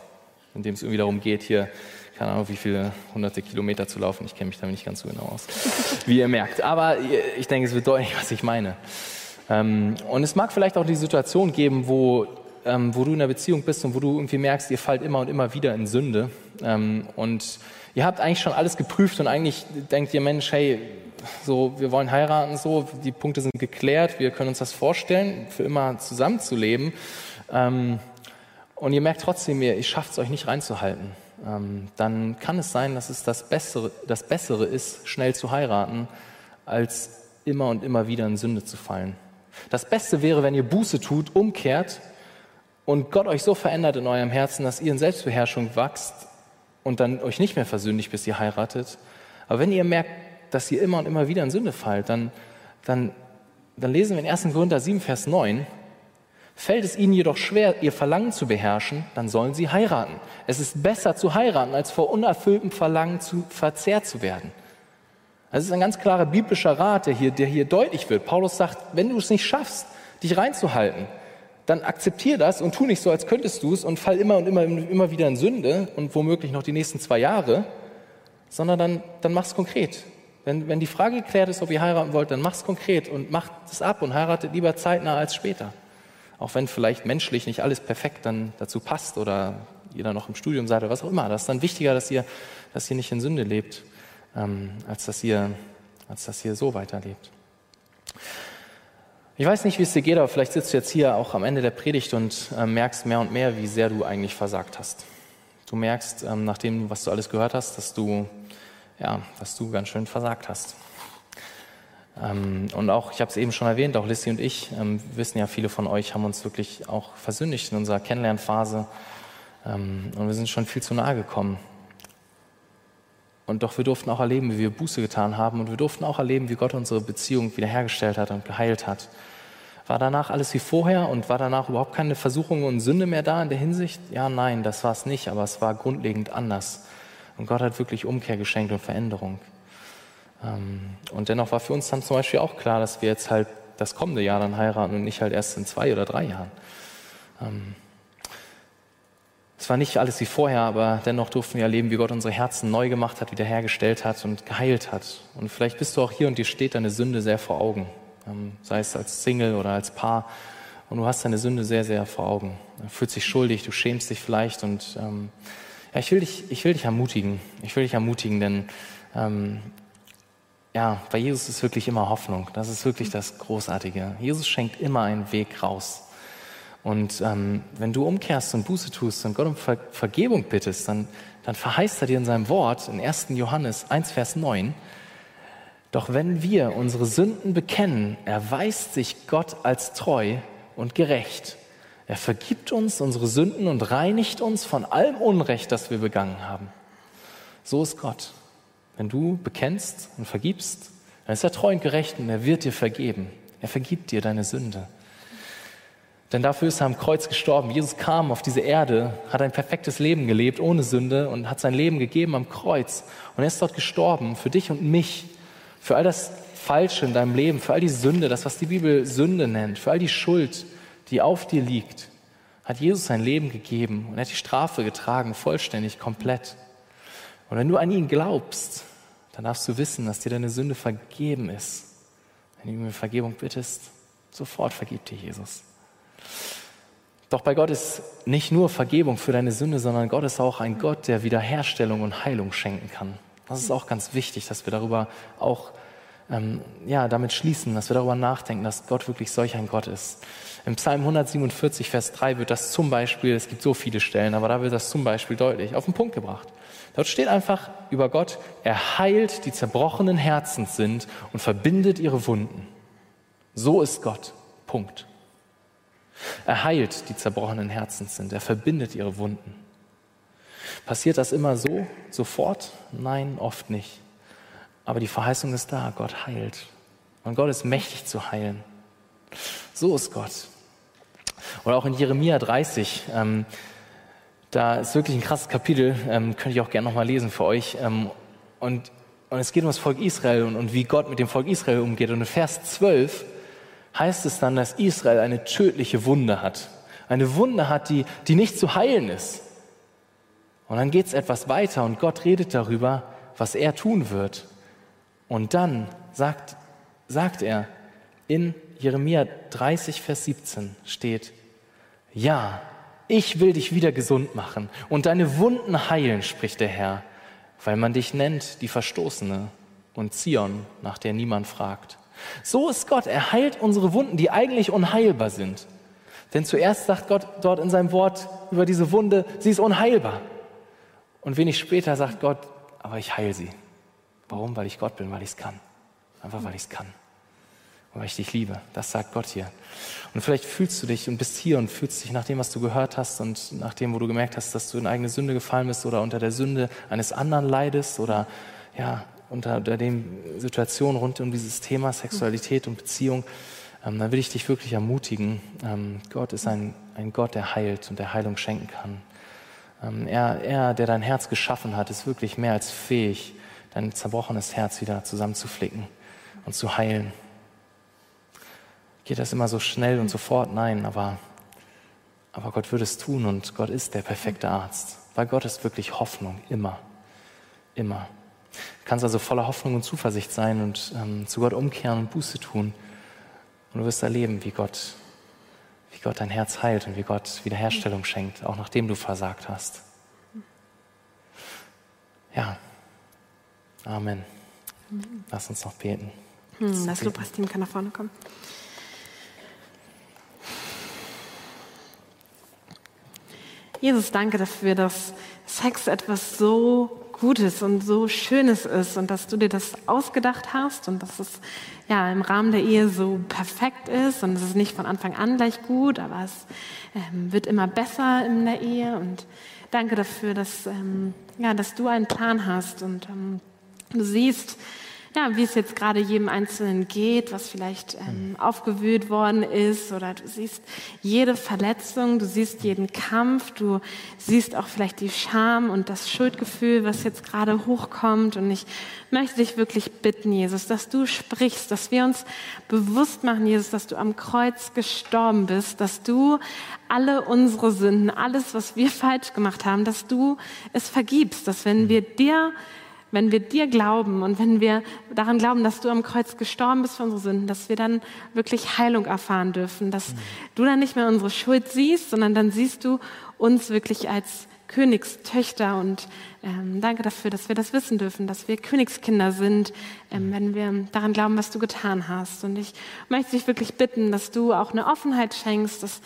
in dem es irgendwie darum geht, hier keine Ahnung, wie viele hunderte Kilometer zu laufen. Ich kenne mich damit nicht ganz so genau aus, wie ihr merkt. Aber ich denke, es wird deutlich, was ich meine. Ähm, und es mag vielleicht auch die Situation geben, wo, ähm, wo du in einer Beziehung bist und wo du irgendwie merkst, ihr fallt immer und immer wieder in Sünde. Ähm, und ihr habt eigentlich schon alles geprüft und eigentlich denkt ihr, Mensch, hey, so, wir wollen heiraten, so, die Punkte sind geklärt, wir können uns das vorstellen, für immer zusammenzuleben. und ihr merkt trotzdem, ihr, ihr schafft es euch nicht reinzuhalten dann kann es sein, dass es das Bessere, das Bessere ist, schnell zu heiraten, als immer und immer wieder in Sünde zu fallen. Das Beste wäre, wenn ihr Buße tut, umkehrt und Gott euch so verändert in eurem Herzen, dass ihr in Selbstbeherrschung wachst und dann euch nicht mehr versöhnlich, bis ihr heiratet. Aber wenn ihr merkt, dass ihr immer und immer wieder in Sünde fallt, dann, dann, dann lesen wir in 1. Korinther 7, Vers 9, Fällt es ihnen jedoch schwer, ihr Verlangen zu beherrschen, dann sollen sie heiraten. Es ist besser zu heiraten, als vor unerfülltem Verlangen zu verzehrt zu werden. Das ist ein ganz klarer biblischer Rat, der hier, der hier deutlich wird. Paulus sagt, wenn du es nicht schaffst, dich reinzuhalten, dann akzeptier das und tu nicht so, als könntest du es und fall immer und immer, immer wieder in Sünde und womöglich noch die nächsten zwei Jahre, sondern dann, dann mach's konkret. Wenn, wenn die Frage geklärt ist, ob ihr heiraten wollt, dann mach's konkret und macht es ab und heiratet lieber zeitnah als später. Auch wenn vielleicht menschlich nicht alles perfekt dann dazu passt oder ihr dann noch im Studium seid oder was auch immer. Das ist dann wichtiger, dass ihr, dass ihr nicht in Sünde lebt, ähm, als, dass ihr, als dass ihr so weiterlebt. Ich weiß nicht, wie es dir geht, aber vielleicht sitzt du jetzt hier auch am Ende der Predigt und äh, merkst mehr und mehr, wie sehr du eigentlich versagt hast. Du merkst, ähm, nachdem, was du alles gehört hast, dass du, ja, dass du ganz schön versagt hast. Ähm, und auch, ich habe es eben schon erwähnt, auch Lissy und ich, ähm, wissen ja, viele von euch haben uns wirklich auch versündigt in unserer Kennenlernphase. Ähm, und wir sind schon viel zu nahe gekommen. Und doch wir durften auch erleben, wie wir Buße getan haben. Und wir durften auch erleben, wie Gott unsere Beziehung wiederhergestellt hat und geheilt hat. War danach alles wie vorher und war danach überhaupt keine Versuchung und Sünde mehr da in der Hinsicht? Ja, nein, das war es nicht, aber es war grundlegend anders. Und Gott hat wirklich Umkehr geschenkt und Veränderung. Ähm, und dennoch war für uns dann zum Beispiel auch klar, dass wir jetzt halt das kommende Jahr dann heiraten und nicht halt erst in zwei oder drei Jahren. Ähm, es war nicht alles wie vorher, aber dennoch durften wir erleben, wie Gott unsere Herzen neu gemacht hat, wiederhergestellt hat und geheilt hat. Und vielleicht bist du auch hier und dir steht deine Sünde sehr vor Augen, ähm, sei es als Single oder als Paar. Und du hast deine Sünde sehr, sehr vor Augen. Du fühlst dich schuldig, du schämst dich vielleicht. Und ähm, ja, ich will dich, ich will dich ermutigen. Ich will dich ermutigen, denn ähm, ja, bei Jesus ist wirklich immer Hoffnung. Das ist wirklich das Großartige. Jesus schenkt immer einen Weg raus. Und ähm, wenn du umkehrst und Buße tust und Gott um Ver Vergebung bittest, dann, dann verheißt er dir in seinem Wort in 1. Johannes 1, Vers 9, doch wenn wir unsere Sünden bekennen, erweist sich Gott als treu und gerecht. Er vergibt uns unsere Sünden und reinigt uns von allem Unrecht, das wir begangen haben. So ist Gott. Wenn du bekennst und vergibst, dann ist er treu und gerecht und er wird dir vergeben. Er vergibt dir deine Sünde. Denn dafür ist er am Kreuz gestorben. Jesus kam auf diese Erde, hat ein perfektes Leben gelebt, ohne Sünde und hat sein Leben gegeben am Kreuz. Und er ist dort gestorben für dich und mich, für all das Falsche in deinem Leben, für all die Sünde, das, was die Bibel Sünde nennt, für all die Schuld, die auf dir liegt, hat Jesus sein Leben gegeben und er hat die Strafe getragen, vollständig, komplett. Und wenn du an ihn glaubst, dann darfst du wissen, dass dir deine Sünde vergeben ist. Wenn du ihm Vergebung bittest, sofort vergibt dir Jesus. Doch bei Gott ist nicht nur Vergebung für deine Sünde, sondern Gott ist auch ein Gott, der Wiederherstellung und Heilung schenken kann. Das ist auch ganz wichtig, dass wir darüber auch ähm, ja, damit schließen, dass wir darüber nachdenken, dass Gott wirklich solch ein Gott ist. Im Psalm 147, Vers 3 wird das zum Beispiel, es gibt so viele Stellen, aber da wird das zum Beispiel deutlich auf den Punkt gebracht. Dort steht einfach über Gott, er heilt die zerbrochenen Herzens sind und verbindet ihre Wunden. So ist Gott. Punkt. Er heilt die zerbrochenen Herzens sind, er verbindet ihre Wunden. Passiert das immer so, sofort? Nein, oft nicht. Aber die Verheißung ist da, Gott heilt. Und Gott ist mächtig zu heilen. So ist Gott. Oder auch in Jeremia 30, ähm, da ist wirklich ein krasses Kapitel, ähm, könnte ich auch gerne nochmal lesen für euch. Ähm, und, und es geht um das Volk Israel und, und wie Gott mit dem Volk Israel umgeht. Und in Vers 12 heißt es dann, dass Israel eine tödliche Wunde hat. Eine Wunde hat, die, die nicht zu heilen ist. Und dann geht es etwas weiter und Gott redet darüber, was er tun wird. Und dann sagt, sagt er, in Jeremia 30, Vers 17 steht, ja, ich will dich wieder gesund machen und deine Wunden heilen, spricht der Herr, weil man dich nennt die Verstoßene und Zion, nach der niemand fragt. So ist Gott, er heilt unsere Wunden, die eigentlich unheilbar sind. Denn zuerst sagt Gott dort in seinem Wort über diese Wunde, sie ist unheilbar. Und wenig später sagt Gott, aber ich heile sie. Warum? Weil ich Gott bin, weil ich es kann. Einfach weil ich es kann weil ich dich liebe. Das sagt Gott hier. Und vielleicht fühlst du dich und bist hier und fühlst dich nach dem, was du gehört hast und nach dem, wo du gemerkt hast, dass du in eigene Sünde gefallen bist oder unter der Sünde eines anderen leidest oder ja, unter, unter dem Situation rund um dieses Thema Sexualität und Beziehung, ähm, dann will ich dich wirklich ermutigen. Ähm, Gott ist ein, ein Gott, der heilt und der Heilung schenken kann. Ähm, er, er, der dein Herz geschaffen hat, ist wirklich mehr als fähig, dein zerbrochenes Herz wieder zusammenzuflicken und zu heilen geht das immer so schnell und sofort? Nein, aber, aber Gott würde es tun und Gott ist der perfekte Arzt. Weil Gott ist wirklich Hoffnung, immer, immer. Du kannst also voller Hoffnung und Zuversicht sein und ähm, zu Gott umkehren und Buße tun. Und du wirst erleben, wie Gott, wie Gott dein Herz heilt und wie Gott Wiederherstellung schenkt, auch nachdem du versagt hast. Ja, Amen. Lass uns noch beten. Hm, das Lobpreisteam kann nach vorne kommen. Jesus, danke dafür, dass Sex etwas so Gutes und so Schönes ist und dass du dir das ausgedacht hast und dass es ja im Rahmen der Ehe so perfekt ist und es ist nicht von Anfang an gleich gut, aber es ähm, wird immer besser in der Ehe und danke dafür, dass, ähm, ja, dass du einen Plan hast und ähm, du siehst, ja, wie es jetzt gerade jedem Einzelnen geht, was vielleicht ähm, aufgewühlt worden ist oder du siehst jede Verletzung, du siehst jeden Kampf, du siehst auch vielleicht die Scham und das Schuldgefühl, was jetzt gerade hochkommt. Und ich möchte dich wirklich bitten, Jesus, dass du sprichst, dass wir uns bewusst machen, Jesus, dass du am Kreuz gestorben bist, dass du alle unsere Sünden, alles, was wir falsch gemacht haben, dass du es vergibst, dass wenn wir dir wenn wir dir glauben und wenn wir daran glauben, dass du am Kreuz gestorben bist für unsere Sünden, dass wir dann wirklich Heilung erfahren dürfen, dass mhm. du dann nicht mehr unsere Schuld siehst, sondern dann siehst du uns wirklich als Königstöchter und ähm, danke dafür, dass wir das wissen dürfen, dass wir Königskinder sind, ähm, wenn wir daran glauben, was du getan hast. Und ich möchte dich wirklich bitten, dass du auch eine Offenheit schenkst, dass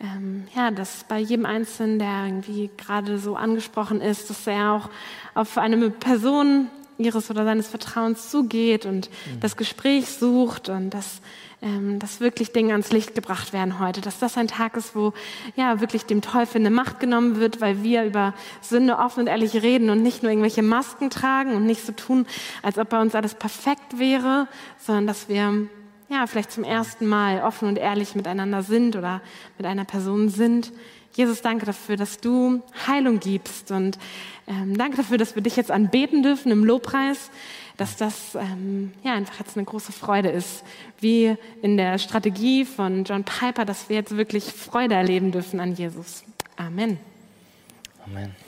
ähm, ja, dass bei jedem Einzelnen, der irgendwie gerade so angesprochen ist, dass er auch auf eine Person ihres oder seines Vertrauens zugeht und mhm. das Gespräch sucht und dass, ähm, dass wirklich Dinge ans Licht gebracht werden heute, dass das ein Tag ist, wo ja wirklich dem Teufel eine Macht genommen wird, weil wir über Sünde offen und ehrlich reden und nicht nur irgendwelche Masken tragen und nicht so tun, als ob bei uns alles perfekt wäre, sondern dass wir ja, vielleicht zum ersten Mal offen und ehrlich miteinander sind oder mit einer Person sind. Jesus, danke dafür, dass du Heilung gibst und ähm, danke dafür, dass wir dich jetzt anbeten dürfen im Lobpreis, dass das ähm, ja einfach jetzt eine große Freude ist, wie in der Strategie von John Piper, dass wir jetzt wirklich Freude erleben dürfen an Jesus. Amen. Amen.